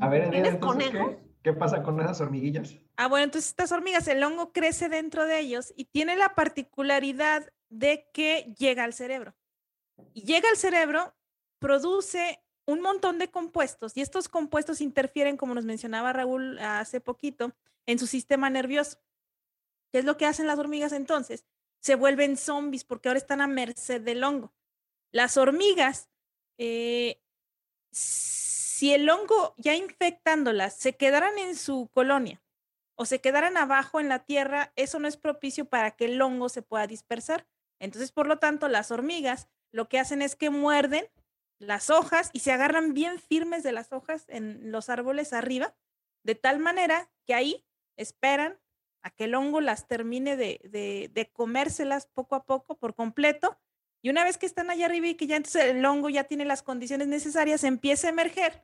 A ver, ¿Tienes conejos? ¿Qué pasa con esas hormiguillas? Ah, bueno, entonces estas hormigas, el hongo crece dentro de ellos y tiene la particularidad de que llega al cerebro. Y llega al cerebro, produce un montón de compuestos y estos compuestos interfieren, como nos mencionaba Raúl hace poquito, en su sistema nervioso. ¿Qué es lo que hacen las hormigas entonces? Se vuelven zombies porque ahora están a merced del hongo. Las hormigas eh, si el hongo ya infectándolas se quedaran en su colonia o se quedaran abajo en la tierra, eso no es propicio para que el hongo se pueda dispersar. Entonces, por lo tanto, las hormigas lo que hacen es que muerden las hojas y se agarran bien firmes de las hojas en los árboles arriba, de tal manera que ahí esperan a que el hongo las termine de, de, de comérselas poco a poco por completo y una vez que están allá arriba y que ya entonces el hongo ya tiene las condiciones necesarias, empieza a emerger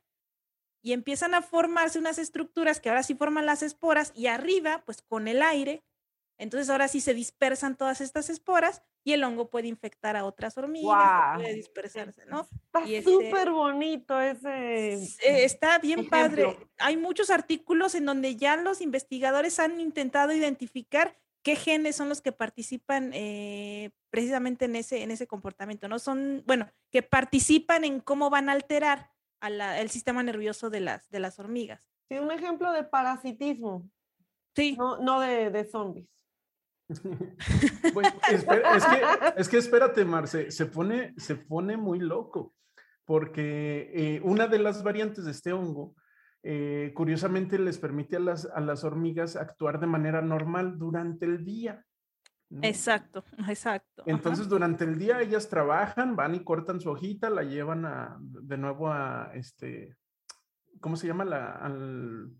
y empiezan a formarse unas estructuras que ahora sí forman las esporas y arriba, pues con el aire, entonces ahora sí se dispersan todas estas esporas y el hongo puede infectar a otras hormigas, puede dispersarse, ¿no? Está este súper bonito ese. Eh, está bien padre. Hay muchos artículos en donde ya los investigadores han intentado identificar qué genes son los que participan eh, precisamente en ese, en ese comportamiento, ¿no? Son, bueno, que participan en cómo van a alterar el sistema nervioso de las, de las hormigas. Sí, un ejemplo de parasitismo. Sí. No, no de, de zombies. bueno, es, que, es que espérate, Marce, se pone, se pone muy loco, porque eh, una de las variantes de este hongo eh, curiosamente les permite a las, a las hormigas actuar de manera normal durante el día. Exacto, exacto. Entonces, durante el día ellas trabajan, van y cortan su hojita, la llevan a, de nuevo a, este, ¿cómo se llama? La, al,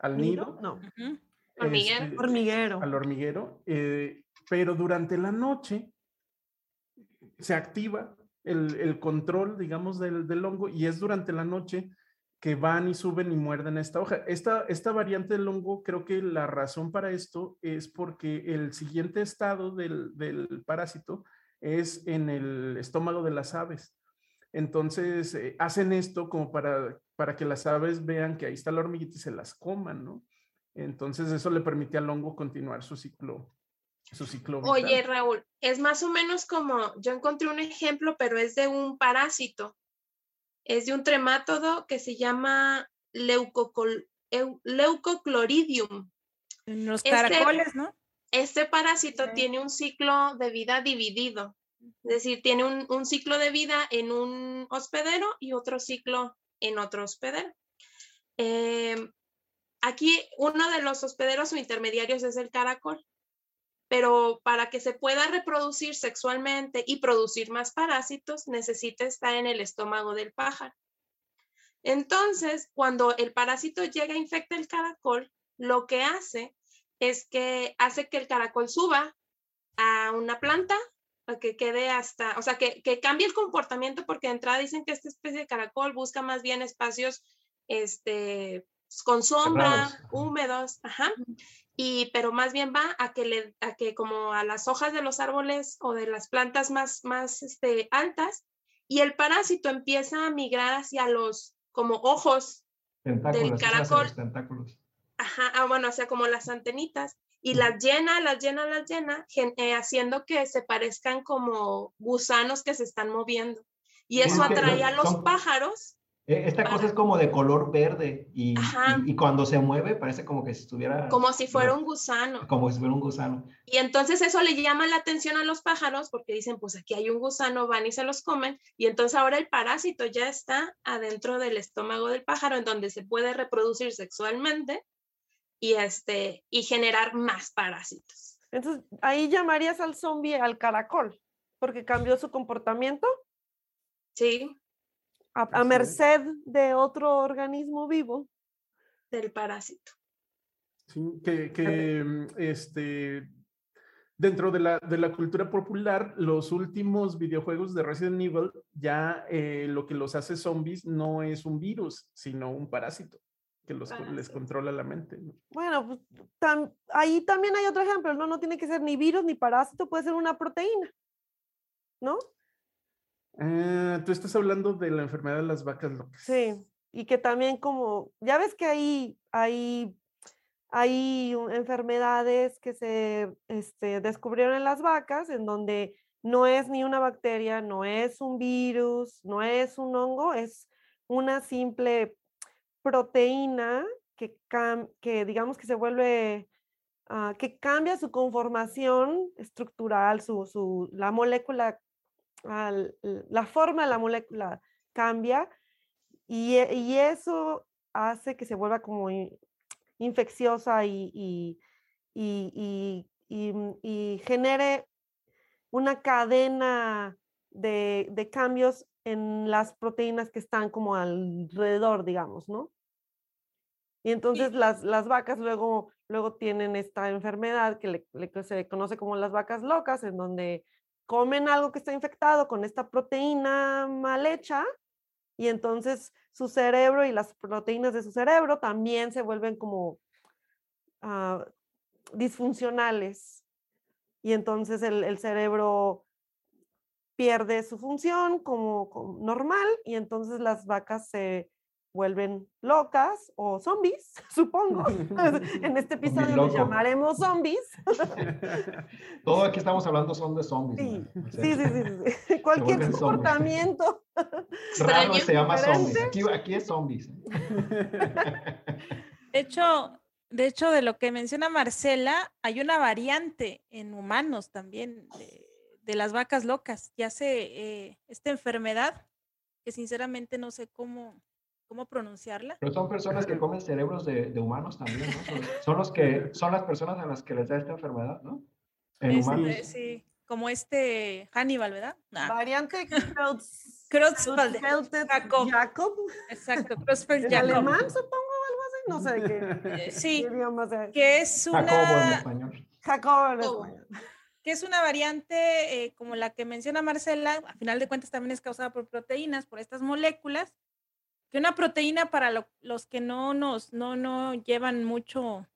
al nido. No, Ujú. Hormiguero. este, hormiguero. al hormiguero, eh, pero durante la noche se activa el, el control, digamos, del, del hongo y es durante la noche que van y suben y muerden esta hoja. Esta, esta variante del hongo, creo que la razón para esto es porque el siguiente estado del, del parásito es en el estómago de las aves. Entonces, eh, hacen esto como para, para que las aves vean que ahí está la hormiguita y se las coman, ¿no? Entonces, eso le permite al hongo continuar su ciclo, su ciclo. Oye, Raúl, es más o menos como, yo encontré un ejemplo, pero es de un parásito. Es de un tremátodo que se llama leucocol- eu- leucocloridium. En los Este- caracoles, ¿no? Este parásito tiene un ciclo de vida dividido. Es decir, tiene un, un ciclo de vida en un hospedero y otro ciclo en otro hospedero. Em, aquí uno de los hospederos o intermediarios es el caracol, pero para que se pueda reproducir sexualmente y producir más parásitos, necesita estar en el estómago del pájaro. Entonces, cuando el parásito llega a infectar el caracol, lo que hace es que hace que el caracol suba a una planta a que quede hasta, o sea, que, que cambie el comportamiento porque de entrada dicen que esta especie de caracol busca más bien espacios este, con sombra, Cerrados, húmedos, ajá, y pero más bien va a que le, a que como a las hojas de los árboles o de las plantas más, más este, altas, y el parásito empieza a migrar hacia los como ojos Tentáculos, hacia caracol. los tentáculos. Ajá, ah, bueno, o sea, como las antenitas, y las llena, las llena, las llena, gen- eh, haciendo que se parezcan como gusanos que se están moviendo. Y eso es que atrae a los son- pájaros. Eh, Esta cosa es como de color verde y, Ajá. y, y cuando se mueve parece como que si estuviera... Como si fuera un gusano. Como si fuera un gusano. Y entonces eso le llama la atención a los pájaros porque dicen, pues aquí hay un gusano, van y se los comen. Y entonces ahora el parásito ya está adentro del estómago del pájaro en donde se puede reproducir sexualmente y, este, y generar más parásitos. Entonces, ahí llamarías al zombie al caracol, porque cambió su comportamiento Sí, a, merced de otro organismo vivo. del parásito. Sí, que, que, mm, este, dentro de la, de la cultura popular, los últimos videojuegos de Resident Evil, ya eh, lo que los hace zombies no es un virus, sino un parásito que los, les controla la mente. ¿no? Bueno, pues, tam- ahí también hay otro ejemplo, ¿no? No tiene que ser ni virus ni parásito, puede ser una proteína, ¿no? Ah, tú estás hablando de la enfermedad de las vacas locas. Sí, y que también como, ya ves que hay, hay, hay enfermedades que se este, descubrieron en las vacas, en donde no es ni una bacteria, no es un virus, no es un hongo, es una simple proteína que, que digamos que se vuelve, ah, que cambia su conformación estructural, su, su, la molécula, al- la forma de la molécula cambia y, e- y eso hace que se vuelva como in- infecciosa y, y, y- y- y, mm, y genere una cadena de, de cambios en las proteínas que están como alrededor, digamos, ¿no? Y entonces las, las vacas luego, luego tienen esta enfermedad que le- le- que se conoce como las vacas locas, en donde comen algo que está infectado con esta proteína mal hecha y entonces su cerebro y las proteínas de su cerebro también se vuelven como ah, disfuncionales. Y entonces el, cerebro pierde su función como normal y entonces las vacas se vuelven locas o zombies, supongo. en este episodio loco. llamaremos zombies. Todo aquí estamos hablando son de zombies. Sí, ¿no? O sea, Sí, sí, sí. Cualquier comportamiento. Raro se llama diferente. zombies. Aquí, aquí es zombies. De hecho, de hecho, de lo que menciona Marcela, hay una variante en humanos también de, de las vacas locas. Ya sé, eh, esta enfermedad, que sinceramente no sé cómo, cómo pronunciarla. Pero son personas que comen cerebros de, de humanos también, ¿no? Son, son los que, son las personas a las que les da esta enfermedad, ¿no? En Este, humanos. sí, como este Hannibal, ¿verdad? Nah, Variante Creutzfeldt- Creutzfeldt, Creutzfeldt Jacob. Jacob. exacto, Creutzfeldt En Jacob. alemán, supongo, algo así. no sé qué, Eh, sí, qué idioma sea. que es una... Jacobo en español. Jacobo en Jacobo. español. que es una variante eh, como la que menciona Marcela, a final de cuentas también es causada por proteínas, por estas moléculas, que una proteína para lo- los que no nos, no, no llevan mucho,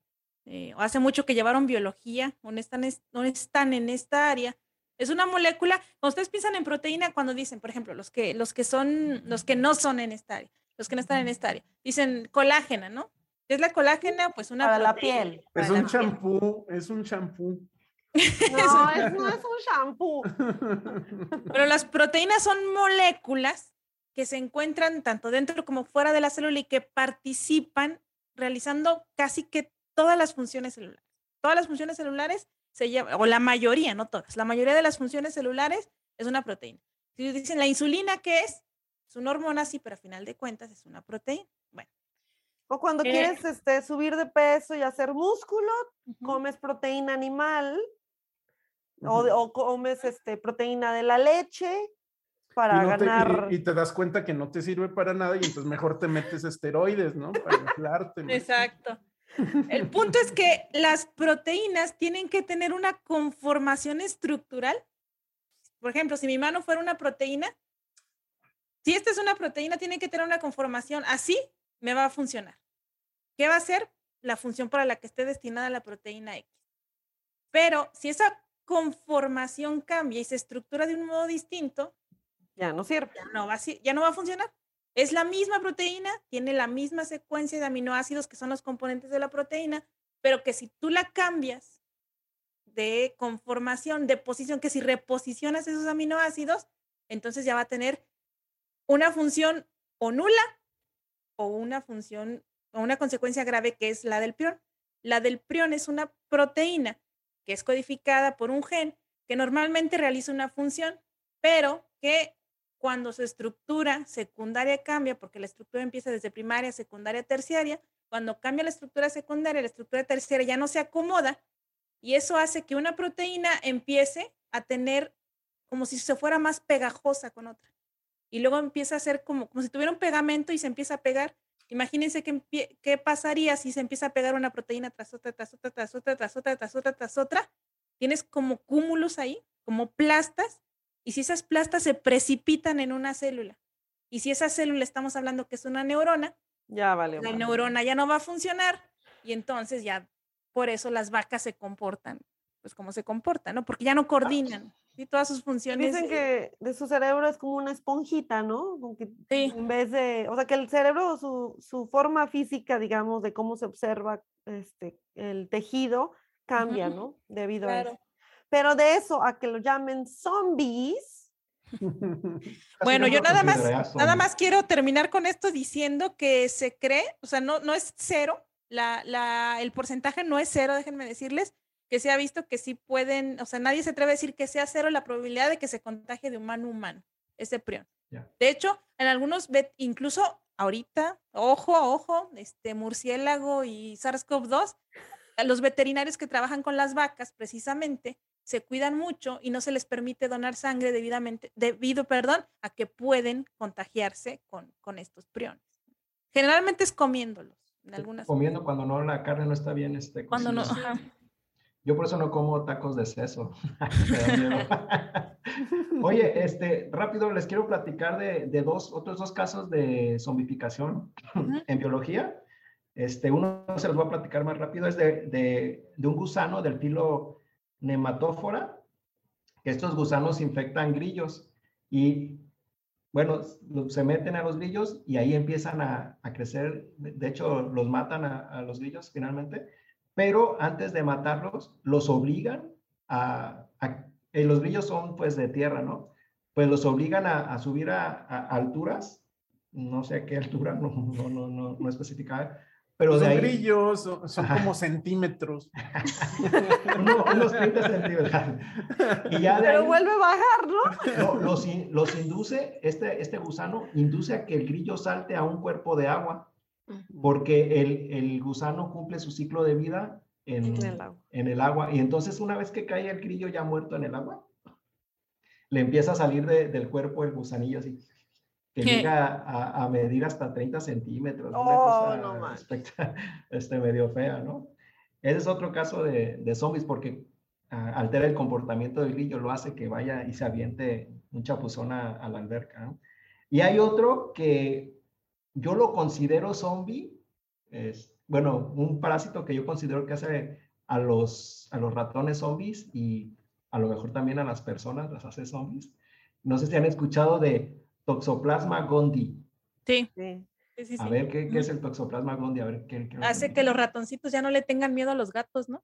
eh, o hace mucho que llevaron biología, o no están, es- no están en esta área, es una molécula, cuando ustedes piensan en proteína, cuando dicen, por ejemplo, los que, los que son, los que no son en esta área, los que no están en esta área, dicen colágena, ¿no? ¿Qué es la colágena? Pues una Para la proteína. piel. para Es la un piel. champú, es un champú. No, es, no es un shampoo. Pero las proteínas son moléculas que se encuentran tanto dentro como fuera de la célula y que participan realizando casi que todas las funciones celulares. Todas las funciones celulares se llevan, o la mayoría, no todas, la mayoría de las funciones celulares es una proteína. Si dicen la insulina, ¿qué es? Es una hormona, sí, pero a final de cuentas es una proteína. Bueno, O cuando Eh, quieres este, subir de peso y hacer músculo, ujú. comes proteína animal o, o comes este, proteína de la leche para y, no te, y- ganar. y te das cuenta que no te sirve para nada y entonces mejor te metes esteroides, ¿no? Para inflarte. ¿no? Exacto. El punto es que las proteínas tienen que tener una conformación estructural. Por ejemplo, si mi mano fuera una proteína, si esta es una proteína, tiene que tener una conformación así, me va a funcionar. ¿Qué va a ser? La función para la que esté destinada la proteína X. Pero si esa conformación cambia y se estructura de un modo distinto, Ya no sirve. ya no va ya no va a funcionar. Es la misma proteína, tiene la misma secuencia de aminoácidos que son los componentes de la proteína, pero que si tú la cambias de conformación, de posición, que si reposicionas esos aminoácidos, entonces ya va a tener una función o nula o una función o una consecuencia grave que es la del prión. La del prión es una proteína que es codificada por un gen que normalmente realiza una función, pero que cuando su estructura secundaria cambia, porque la estructura empieza desde primaria, secundaria, terciaria, cuando cambia la estructura secundaria, la estructura terciaria ya no se acomoda y eso hace que una proteína empiece a tener como si se fuera más pegajosa con otra. Y luego empieza a ser como, como si tuviera un pegamento y se empieza a pegar. Imagínense qué, qué pasaría si se empieza a pegar una proteína tras otra, tras otra, tras otra, tras otra, tras otra, tras otra. Tienes como cúmulos ahí, como plastas, y si esas plastas se precipitan en una célula, y si esa célula estamos hablando que es una neurona, Ya vale. la neurona ya no va a funcionar, y entonces ya por eso las vacas se comportan, pues como se comportan, ¿no? Porque ya no coordinan, ¿sí? Todas sus funciones. Dicen que de su cerebro es como una esponjita, ¿no? Como que Sí. en vez de, o sea, que el cerebro, su, su forma física, digamos, de cómo se observa este, el tejido, cambia, ¿no? Debido a eso. Pero de eso a que lo llamen zombies, Bueno, yo nada más, nada más quiero terminar con esto diciendo que se cree, o sea, no, no es cero, la, la, el porcentaje no es cero, déjenme decirles, que se ha visto que sí pueden, o sea, nadie se atreve a decir que sea cero la probabilidad de que se contagie de humano a humano, ese prión. De hecho, en algunos, vet- incluso ahorita, ojo, ojo, este murciélago y SARS-CoV-2, a los veterinarios que trabajan con las vacas precisamente se cuidan mucho y no se les permite donar sangre debidamente, debido, perdón, a que pueden contagiarse con, con estos priones. Generalmente es comiéndolos, en algunas. Comiendo cuando no, la carne no está bien este, Cuando no, ajá. Yo por eso no como tacos de seso. Oye, este, rápido les quiero platicar de, de dos, otros dos casos de zombificación en biología. Este, uno se los voy a platicar más rápido, es de, de, de un gusano del filo nematófora, que estos gusanos infectan grillos y, bueno, se meten a los grillos y ahí empiezan a, a crecer, de hecho los matan a, a los grillos finalmente, pero antes de matarlos, los obligan a, a- eh, los grillos son pues de tierra, ¿no? Pues los obligan a, subir a, alturas, no sé a qué altura, no, no, no, no, no pero de son ahí, grillos, son, son como centímetros. uno- unos 30 centímetros. Y ya pero ahí, vuelve a bajar, ¿no? no, los, in- los induce, este, este gusano induce a que el grillo salte a un cuerpo de agua, porque el, el gusano cumple su ciclo de vida en, En el agua. en el agua. Y entonces una vez que cae el grillo ya muerto en el agua, le empieza a salir de- del cuerpo el gusanillo así. Que llega a, a, medir hasta 30 centímetros. Oh, no este, medio fea, ¿no? Ese es otro caso de, de zombies porque uh, altera el comportamiento del grillo, lo hace que vaya y se aviente un chapuzón a, a la alberca, ¿no? Y hay otro que yo lo considero zombie, es, bueno, un parásito que yo considero que hace a los, a los ratones zombies y a lo mejor también a las personas las hace zombies. No sé si han escuchado de Toxoplasma gondii. Sí. a ver, ¿qué, ¿qué, es el Toxoplasma gondii? A ver, ¿qué, Hace que los ratoncitos ya no le tengan miedo a los gatos, ¿no?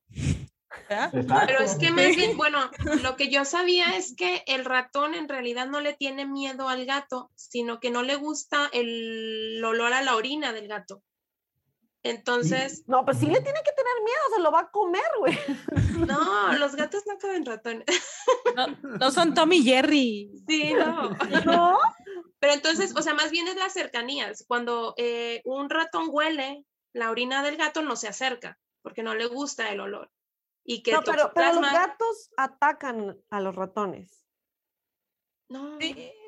Pero es que más bien, bueno, lo que yo sabía es que el ratón en realidad no le tiene miedo al gato, sino que no le gusta el olor a la orina del gato. Entonces. No, pues sí le tiene que tener miedo, se lo va a comer, güey. No, los gatos no comen ratones. No, son Tommy y Jerry. Sí, no. ¿No? Pero entonces, o sea, más bien es las cercanías. Cuando eh, un ratón huele la orina del gato, no se acerca, porque no le gusta el olor. Y que no, pero, pero los gatos atacan a los ratones. No.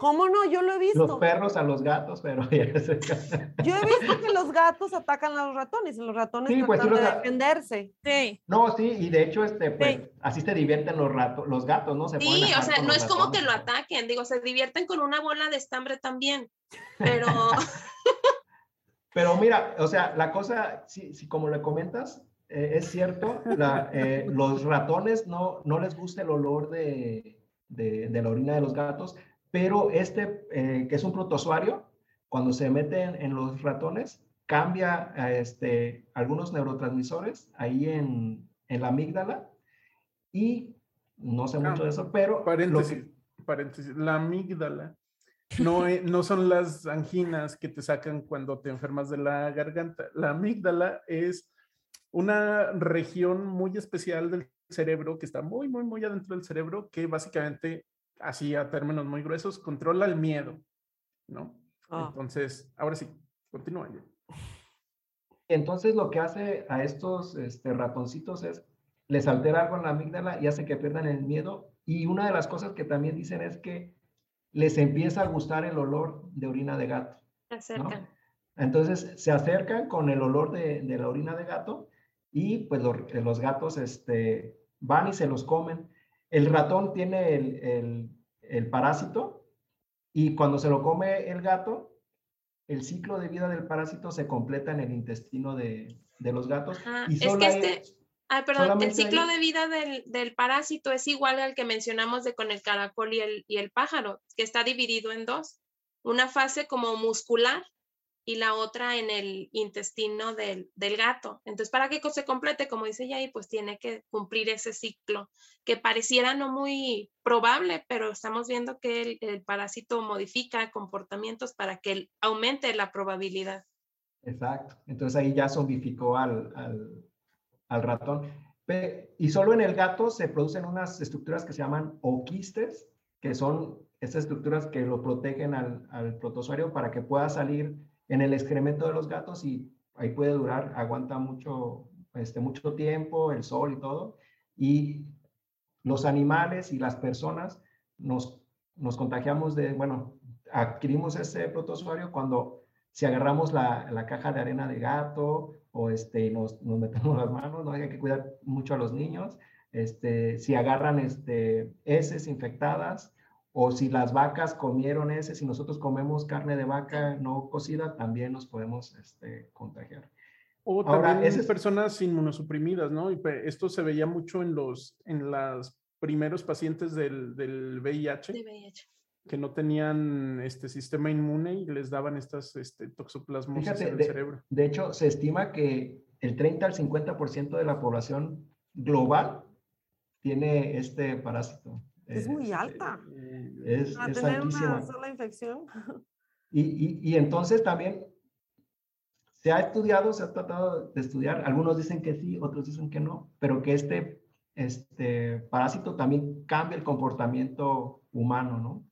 ¿Cómo no? Yo lo he visto. Los perros a los gatos, pero Yo he visto que los gatos atacan a los ratones y los ratones sí, pues, tratan de defenderse. Sí. No, sí, y de hecho, este, pues, así se divierten los, ratos, los gatos, ¿no? Se sí, o sea, no es como que lo ataquen, digo, se divierten con una bola de estambre también, pero... pero mira, o sea, la cosa, sí, sí como le comentas, eh, es cierto, la, eh, los ratones no, no les gusta el olor de de, la orina de los gatos, pero este, eh, que es un protozoario, cuando se mete en, los ratones, cambia este, algunos neurotransmisores ahí en, en, la amígdala y no sé mucho de eso, pero... Paréntesis, paréntesis, la amígdala no, no son las anginas que te sacan cuando te enfermas de la garganta. La amígdala es una región muy especial del cerebro que está muy, muy, muy adentro del cerebro, que básicamente, así a términos muy gruesos, controla el miedo, ¿no? Ah. Entonces, ahora sí, continúa. Entonces, lo que hace a estos este, ratoncitos es, les altera algo en la amígdala y hace que pierdan el miedo. Y una de las cosas que también dicen es que les empieza a gustar el olor de orina de gato. Se acercan. Entonces, se acercan con el olor de, de, la orina de gato y pues los, los gatos este, van y se los comen. El ratón tiene el, parásito y cuando se lo come el gato, el ciclo de vida del parásito se completa en el intestino de, los gatos. es que este, perdón, el ciclo de vida del, parásito es igual al que mencionamos de con el caracol y el, y el pájaro, que está dividido en dos. Una fase como muscular y la otra en el intestino del, gato. Entonces, para que se complete, como dice Yay, pues tiene que cumplir ese ciclo, que pareciera no muy probable, pero estamos viendo que el, parásito modifica comportamientos para que aumente la probabilidad. Exacto. Entonces ahí ya zombificó al, al, ratón. Y solo en el gato se producen unas estructuras que se llaman oquistes, que son estas estructuras que lo protegen al, al protozoario para que pueda salir en el excremento de los gatos y ahí puede durar, aguanta mucho, este, mucho tiempo, el sol y todo. Y los animales y las personas nos, nos contagiamos de, bueno, adquirimos ese protozoario cuando si agarramos la, la, caja de arena de gato o este, nos, nos metemos las manos, ¿no? hay que cuidar mucho a los niños. Este, si agarran este, heces infectadas o si las vacas comieron ese, si nosotros comemos carne de vaca no cocida, también nos podemos este, contagiar. O también esas personas inmunosuprimidas, ¿no? Y esto se veía mucho en los en los primeros pacientes del, del VIH, que no tenían este sistema inmune y les daban estas este, toxoplasmosis en el cerebro. De hecho, se estima que el 30 al 50% de la población global tiene este parásito. Es muy este, alta. Es, Para tener una sola infección. Y, y, entonces también se ha estudiado, se ha tratado de estudiar, algunos dicen que sí, otros dicen que no, pero que este, este parásito también cambia el comportamiento humano, ¿no?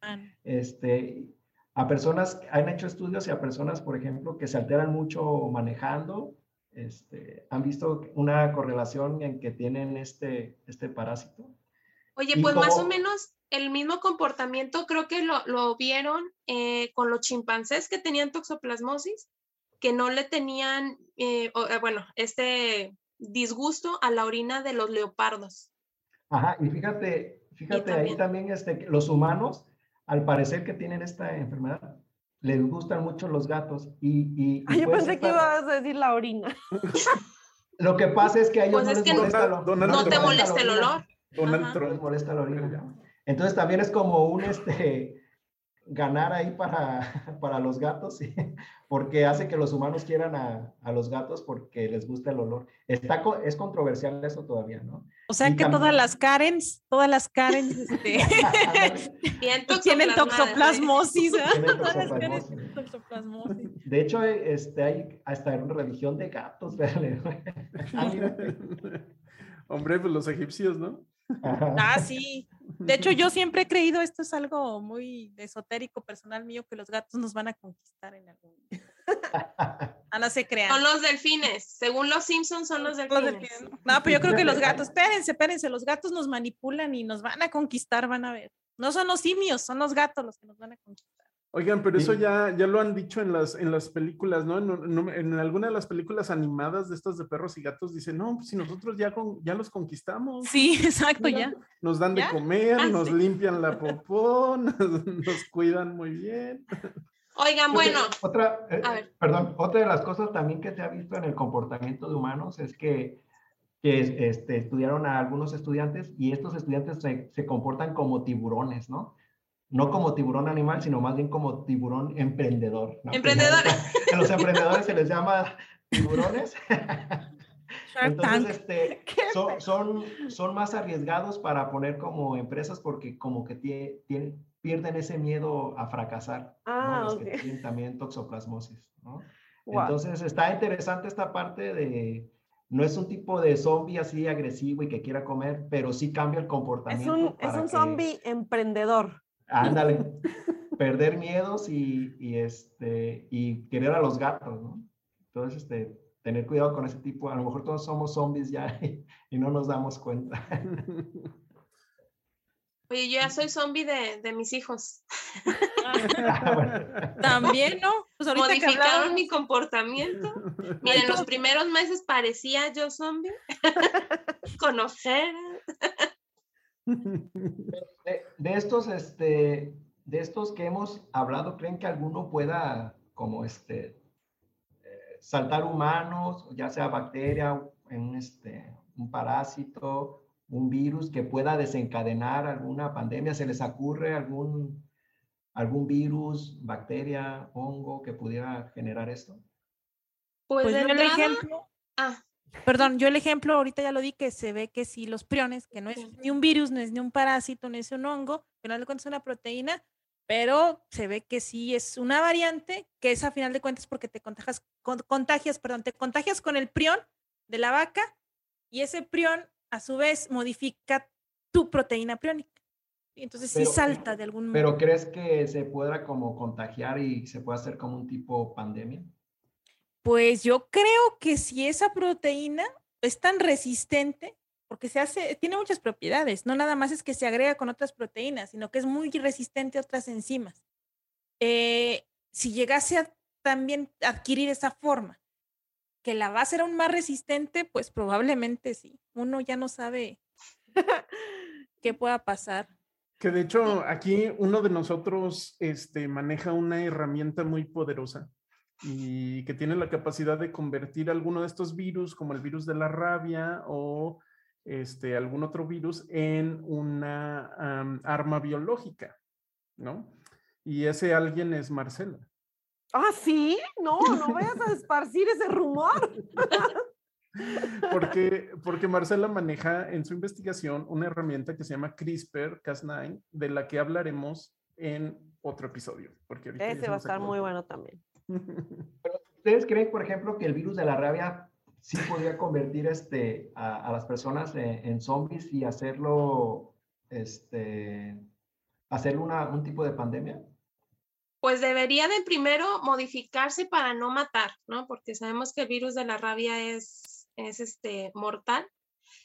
Este, a personas, han hecho estudios y a personas, por ejemplo, que se alteran mucho manejando, este, han visto una correlación en que tienen este, este parásito. Oye, pues más o menos el mismo comportamiento creo que lo, lo vieron eh, con los chimpancés que tenían toxoplasmosis, que no le tenían, eh, o, eh, bueno, este disgusto a la orina de los leopardos. Ajá, y fíjate, fíjate ahí también este, los humanos, al parecer que tienen esta enfermedad, les gustan mucho los gatos y... y, Ay, yo pensé que ibas a decir la orina. Lo que pasa es que a ellos Pues no es les que no- molesta lo- no te molesta el olor. Donald Trump. molesta la orina. Entonces también es como un este ganar ahí para, para los gatos, ¿sí? porque hace que los humanos quieran a, a los gatos porque les gusta el olor. Está, es controversial eso todavía, ¿no? O sea Y que también- todas las Karens, todas las Karens este, Bien tienen ¿eh? toxoplasmosis. ¿verdad? Tienen Todas las toxoplasmosis. Karens tienen toxoplasmosis. De hecho, eh, este, hay hasta una religión de gatos. Hombre, pues los egipcios, ¿no? Ajá. Ah, sí. De hecho, yo siempre he creído, esto es algo muy esotérico personal mío, que los gatos nos van a conquistar en algún Ah, no se crean. Son los delfines. Según los Simpsons, son los Los delfines. delfines. No, pero yo creo que los gatos, espérense, espérense, los gatos nos manipulan y nos van a conquistar, van a ver. No son los simios, son los gatos los que nos van a conquistar. Oigan, pero eso ya, ya lo han dicho en las, en las películas, ¿no? En, en- en alguna de las películas animadas de estas de perros y gatos dicen, no, pues si nosotros ya, con, ya los conquistamos. Sí, exacto, Mira, ya. Nos dan de comer, Ah, nos sí. limpian la popó, nos, nos cuidan muy bien. Oigan, bueno, Otra, eh, a ver. perdón, otra de las cosas también que se ha visto en el comportamiento de humanos es que, que este, estudiaron a algunos estudiantes y estos estudiantes se, se comportan como tiburones, ¿no? No como tiburón animal, sino más bien como tiburón emprendedor. ¿no? Emprendedor. A los emprendedores se les llama tiburones. Entonces, este, son, son, son más arriesgados para poner como empresas porque como que tie- pierden ese miedo a fracasar. ¿no? Ah, que tienen también toxoplasmosis, ¿no? Entonces, está interesante esta parte de, no es un tipo de zombie así agresivo y que quiera comer, pero sí cambia el Es comportamiento. un, es un zombie emprendedor. Ándale, perder miedos y, y, este, y querer a los gatos, ¿no? Entonces, este, tener cuidado con ese tipo. A lo mejor todos somos zombies ya y, y no nos damos cuenta. oye, yo ya soy zombie de, de mis hijos. Ah, bueno. También, ¿no? Pues Modificaron mi comportamiento. Miren, los primeros meses parecía yo zombie. Conocer. De, de estos, este, de estos que hemos hablado, ¿creen que alguno pueda como este eh, saltar humanos, ya sea bacteria, un, este, un parásito, un virus que pueda desencadenar alguna pandemia? ¿Se les ocurre algún, algún virus, bacteria, hongo que pudiera generar esto? Pues, Pues de el ejemplo, Ah, perdón, yo el ejemplo ahorita ya lo di que se ve que sí, los priones, que no es Sí. ni un virus, no es ni un parásito, no es un hongo, que no le cuentas una proteína, pero se ve que sí es una variante, que es a final de cuentas porque te contagias, con- contagias, perdón, te contagias con el prión de la vaca y ese prión a su vez modifica tu proteína priónica. Entonces sí Pero- salta de algún modo. ¿Pero crees que se pueda como contagiar y se pueda hacer como un tipo pandemia? Pues yo creo que si esa proteína es tan resistente, porque se hace, tiene muchas propiedades, no nada más es que se agrega con otras proteínas, sino que es muy resistente a otras enzimas. Eh, si llegase a también adquirir esa forma, que la va a ser aún más resistente, pues probablemente sí. Uno ya no sabe qué pueda pasar. Que de hecho aquí uno de nosotros este, maneja una herramienta muy poderosa y que tiene la capacidad de convertir alguno de estos virus, como el virus de la rabia o este, algún otro virus, en una arma biológica, ¿no? Y ese alguien es Marcela. Ah, sí, no, no vayas a esparcir ese rumor. Porque, porque Marcela maneja en su investigación una herramienta que se llama CRISPR-Cas9, de la que hablaremos en otro episodio. Porque Ese se va a estar muy bueno también. ¿Ustedes creen, por ejemplo, que el virus de la rabia sí podría convertir este, a, a las personas en, en zombies y hacerlo, este, hacerlo una, un tipo de pandemia? Pues debería de primero modificarse para no matar, ¿no? Porque sabemos que el virus de la rabia es, es este, mortal.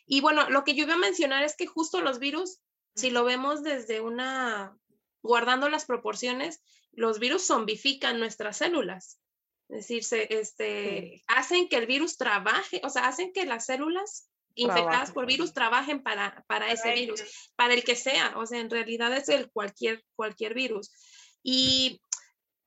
Y bueno, lo que yo iba a mencionar es que justo los virus si lo vemos desde una, guardando las proporciones, los virus zombifican nuestras células. Es decir, se, este, hacen que el virus trabaje, o sea, hacen que las células infectadas por virus trabajen para, para ese virus, para el que sea, o sea, en realidad es el cualquier, cualquier virus. Y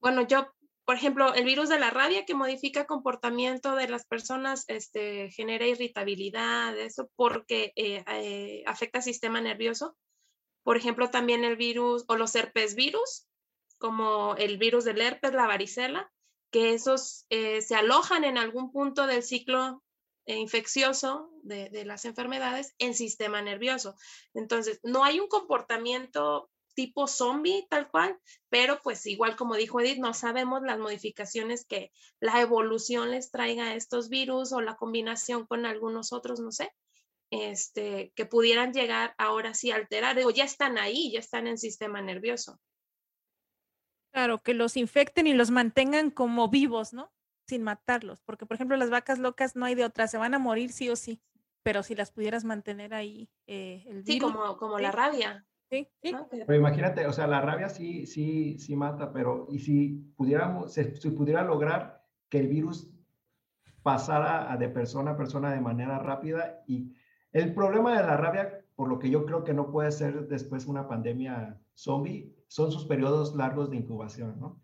bueno, yo, por ejemplo, el virus de la rabia que modifica comportamiento de las personas, este, genera irritabilidad, eso porque eh, eh, afecta al sistema nervioso. Por ejemplo, también el virus o los herpes virus, como el virus del herpes, la varicela, que esos eh, se alojan en algún punto del ciclo infeccioso de, de, las enfermedades en sistema nervioso. Entonces, no hay un comportamiento tipo zombie tal cual, pero pues igual como dijo Edith, no sabemos las modificaciones que la evolución les traiga a estos virus o la combinación con algunos otros, no sé, este, que pudieran llegar ahora sí a alterar, o ya están ahí, ya están en sistema nervioso. Claro, que los infecten y los mantengan como vivos, ¿no? Sin matarlos, porque por ejemplo las vacas locas no hay de otra, se van a morir sí o sí, pero si las pudieras mantener ahí, eh, el Sí, como, como la rabia. Sí, sí. Pero imagínate, o sea, la rabia sí, sí, sí mata, pero y si pudiéramos, si pudiera lograr que el virus pasara de persona a persona de manera rápida y el problema de la rabia, por lo que yo creo que no puede ser después una pandemia zombie, son sus periodos largos de incubación, ¿no?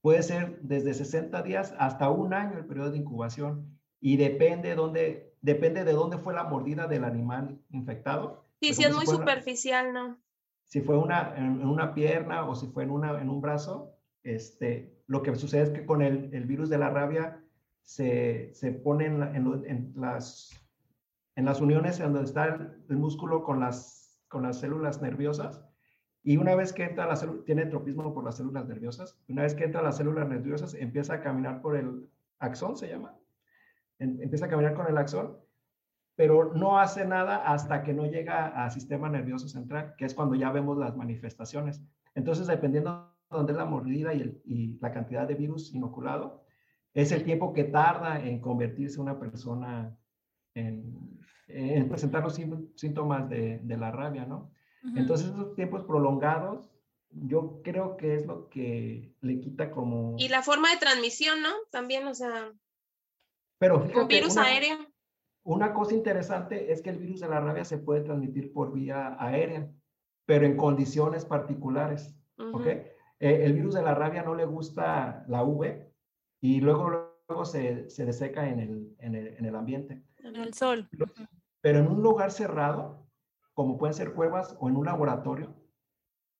Puede ser desde 60 días hasta un año el periodo de incubación y depende, dónde, depende de dónde fue la mordida del animal infectado. Sí, si es muy superficial, ¿no? Si fue una, en, una pierna o si fue en, una, en un brazo, este, lo que sucede es que con el, el virus de la rabia se, se ponen en, en, las, en las uniones en donde está el, el músculo con las, con las células nerviosas y una vez que entra la célula, tiene tropismo por las células nerviosas, una vez que entra las células nerviosas, empieza a caminar por el axón, se llama. empieza a caminar con el axón, pero no hace nada hasta que no llega al sistema nervioso central, que es cuando ya vemos las manifestaciones. Entonces, dependiendo de dónde es la mordida y, y, la cantidad de virus inoculado, es el tiempo que tarda en convertirse una persona en, en presentar los síntomas de, de la rabia, ¿no? Entonces, esos tiempos prolongados, yo creo que es lo que le quita como... Y la forma de transmisión, ¿no? También, o sea... Pero un virus aéreo. Una cosa interesante es que el virus de la rabia se puede transmitir por vía aérea, pero en condiciones particulares, ¿ok? Eh, el virus de la rabia no le gusta la V y luego, luego se, se deseca en el, en, el, en el ambiente. En el sol. Pero en un lugar cerrado, como pueden ser cuevas o en un laboratorio,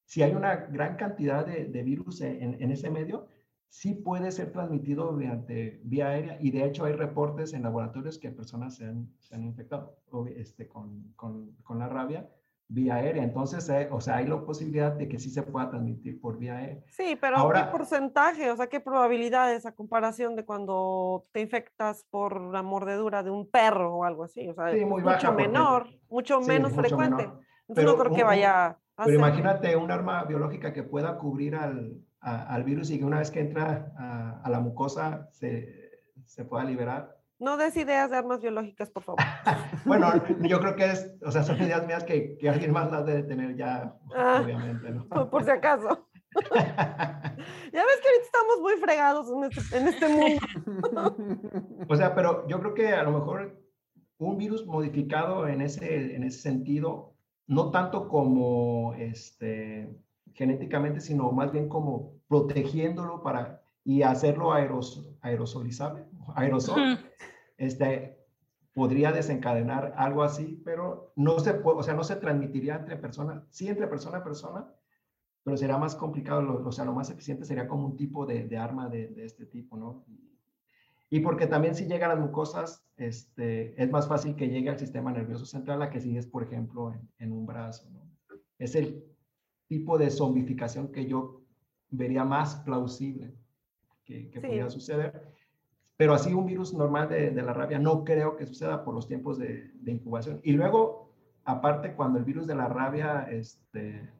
si hay una gran cantidad de, virus en, en, ese medio, sí puede ser transmitido mediante vía aérea y de hecho hay reportes en laboratorios que personas se han, se han infectado este, con, con, con, la rabia vía aérea. Entonces, eh, o sea, hay la posibilidad de que sí se pueda transmitir por vía aérea. Sí, pero Ahora, ¿qué porcentaje? O sea, ¿qué probabilidades a comparación de cuando te infectas por la mordedura de un perro o algo así? O sea, sí, muy mucho menor, mucho sí, menos mucho frecuente. Menor. Entonces, pero, no creo que vaya a Pero ser. imagínate un arma biológica que pueda cubrir al, a, al virus y que una vez que entra a, a la mucosa se, se pueda liberar. No des ideas de armas biológicas, por favor. bueno, yo creo que es, o sea, son ideas mías que, que alguien más las debe tener ya, ah, obviamente, ¿no? Por, por si acaso. ya ves que ahorita estamos muy fregados en este, en este mundo. o sea, pero yo creo que a lo mejor un virus modificado en ese, en ese sentido, no tanto como este, genéticamente, sino más bien como protegiéndolo para y hacerlo aeros, aerosolizable, aerosol, uh -huh. este, podría desencadenar algo así, pero no se puede, o sea, no se transmitiría entre personas, sí entre persona a persona, pero será más complicado, lo, o sea, lo más eficiente sería como un tipo de, de arma de, de, este tipo, ¿no? Y porque también si llega a las mucosas, este, es más fácil que llegue al sistema nervioso central a que si es, por ejemplo, en, en un brazo, ¿no? Es el tipo de zombificación que yo vería más plausible que, que sí. pudiera suceder. Pero así un virus normal de, de, la rabia no creo que suceda por los tiempos de, de, incubación. Y luego, aparte, cuando el virus de la rabia este,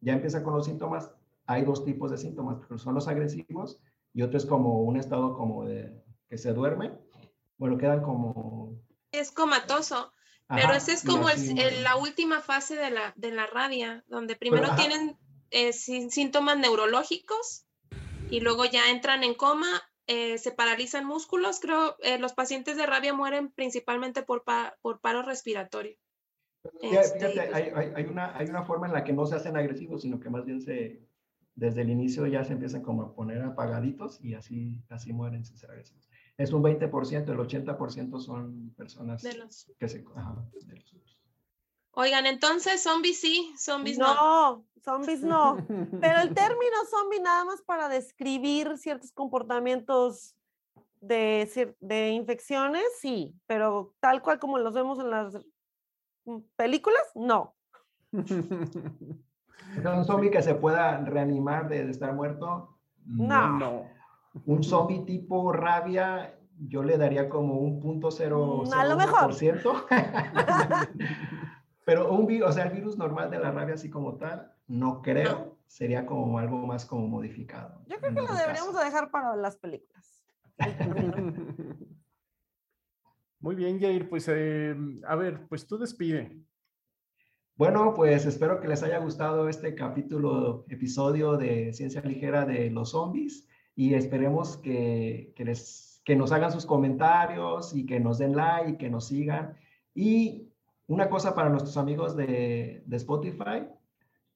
ya empieza con los síntomas, hay dos tipos de síntomas, son los agresivos y otro es como un estado como de que se duerme. Bueno, quedan como... Es comatoso. Pero esa es como el, la última fase de la, de la rabia, donde primero tienen eh, síntomas neurológicos y luego ya entran en coma, eh, se paralizan músculos. Creo eh, los pacientes de rabia mueren principalmente por, por paro respiratorio. Este, hay, una, hay una forma en la que no se hacen agresivos, sino que más bien se, desde el inicio ya se empiezan como a poner apagaditos y así, así mueren sin ser agresivos es un 20%, el 80% son personas que se... Oigan, entonces zombies sí, zombies no. No, zombies no. Pero el término zombie nada más para describir ciertos comportamientos de, de infecciones, sí, pero tal cual como los vemos en las películas, no. ¿Un zombie que se pueda reanimar de, estar muerto? No. no. Un zombie tipo rabia, yo le daría como un punto cero, a lo mejor. Pero un virus, o sea, el virus normal de la rabia así como tal, no creo, sería como algo más como modificado. Yo creo que lo deberíamos dejar para las películas. Muy bien, Jair, pues eh, a ver, pues tú despide. Bueno, pues espero que les haya gustado este capítulo, episodio de Ciencia Ligera de los Zombies y esperemos que, les, que nos hagan sus comentarios y que nos den like y que nos sigan. Y una cosa para nuestros amigos de, de Spotify,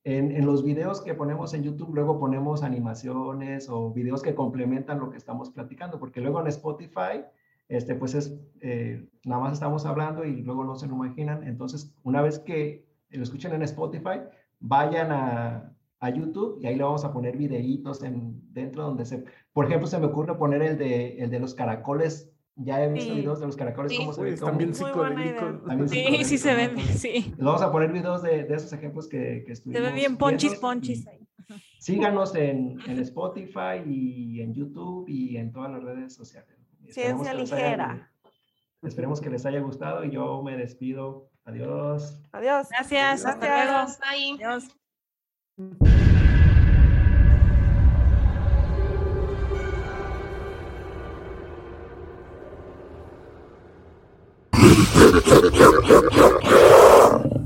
en, en, los videos que ponemos en YouTube, luego ponemos animaciones o videos que complementan lo que estamos platicando, porque luego en Spotify, este, pues es, eh, nada más estamos hablando y luego no se lo imaginan. Entonces, una vez que lo escuchen en Spotify, vayan a, a YouTube y ahí le vamos a poner videitos en, dentro donde se, por ejemplo, se me ocurre poner el de, el de los caracoles. Ya he visto videos de los caracoles, cómo se ve. También psicodélicos. Sí, sí se ven, sí. Vamos a poner videos de, de esos ejemplos que, que estuvimos Se ven bien ponchis, ponchis ahí. Síganos en, en, Spotify y en YouTube y en todas las redes sociales. Ciencia ligera. esperemos que les haya gustado y yo me despido. Adiós. Adiós. Gracias. Hasta luego. Adiós. Ha ha ha ha ha!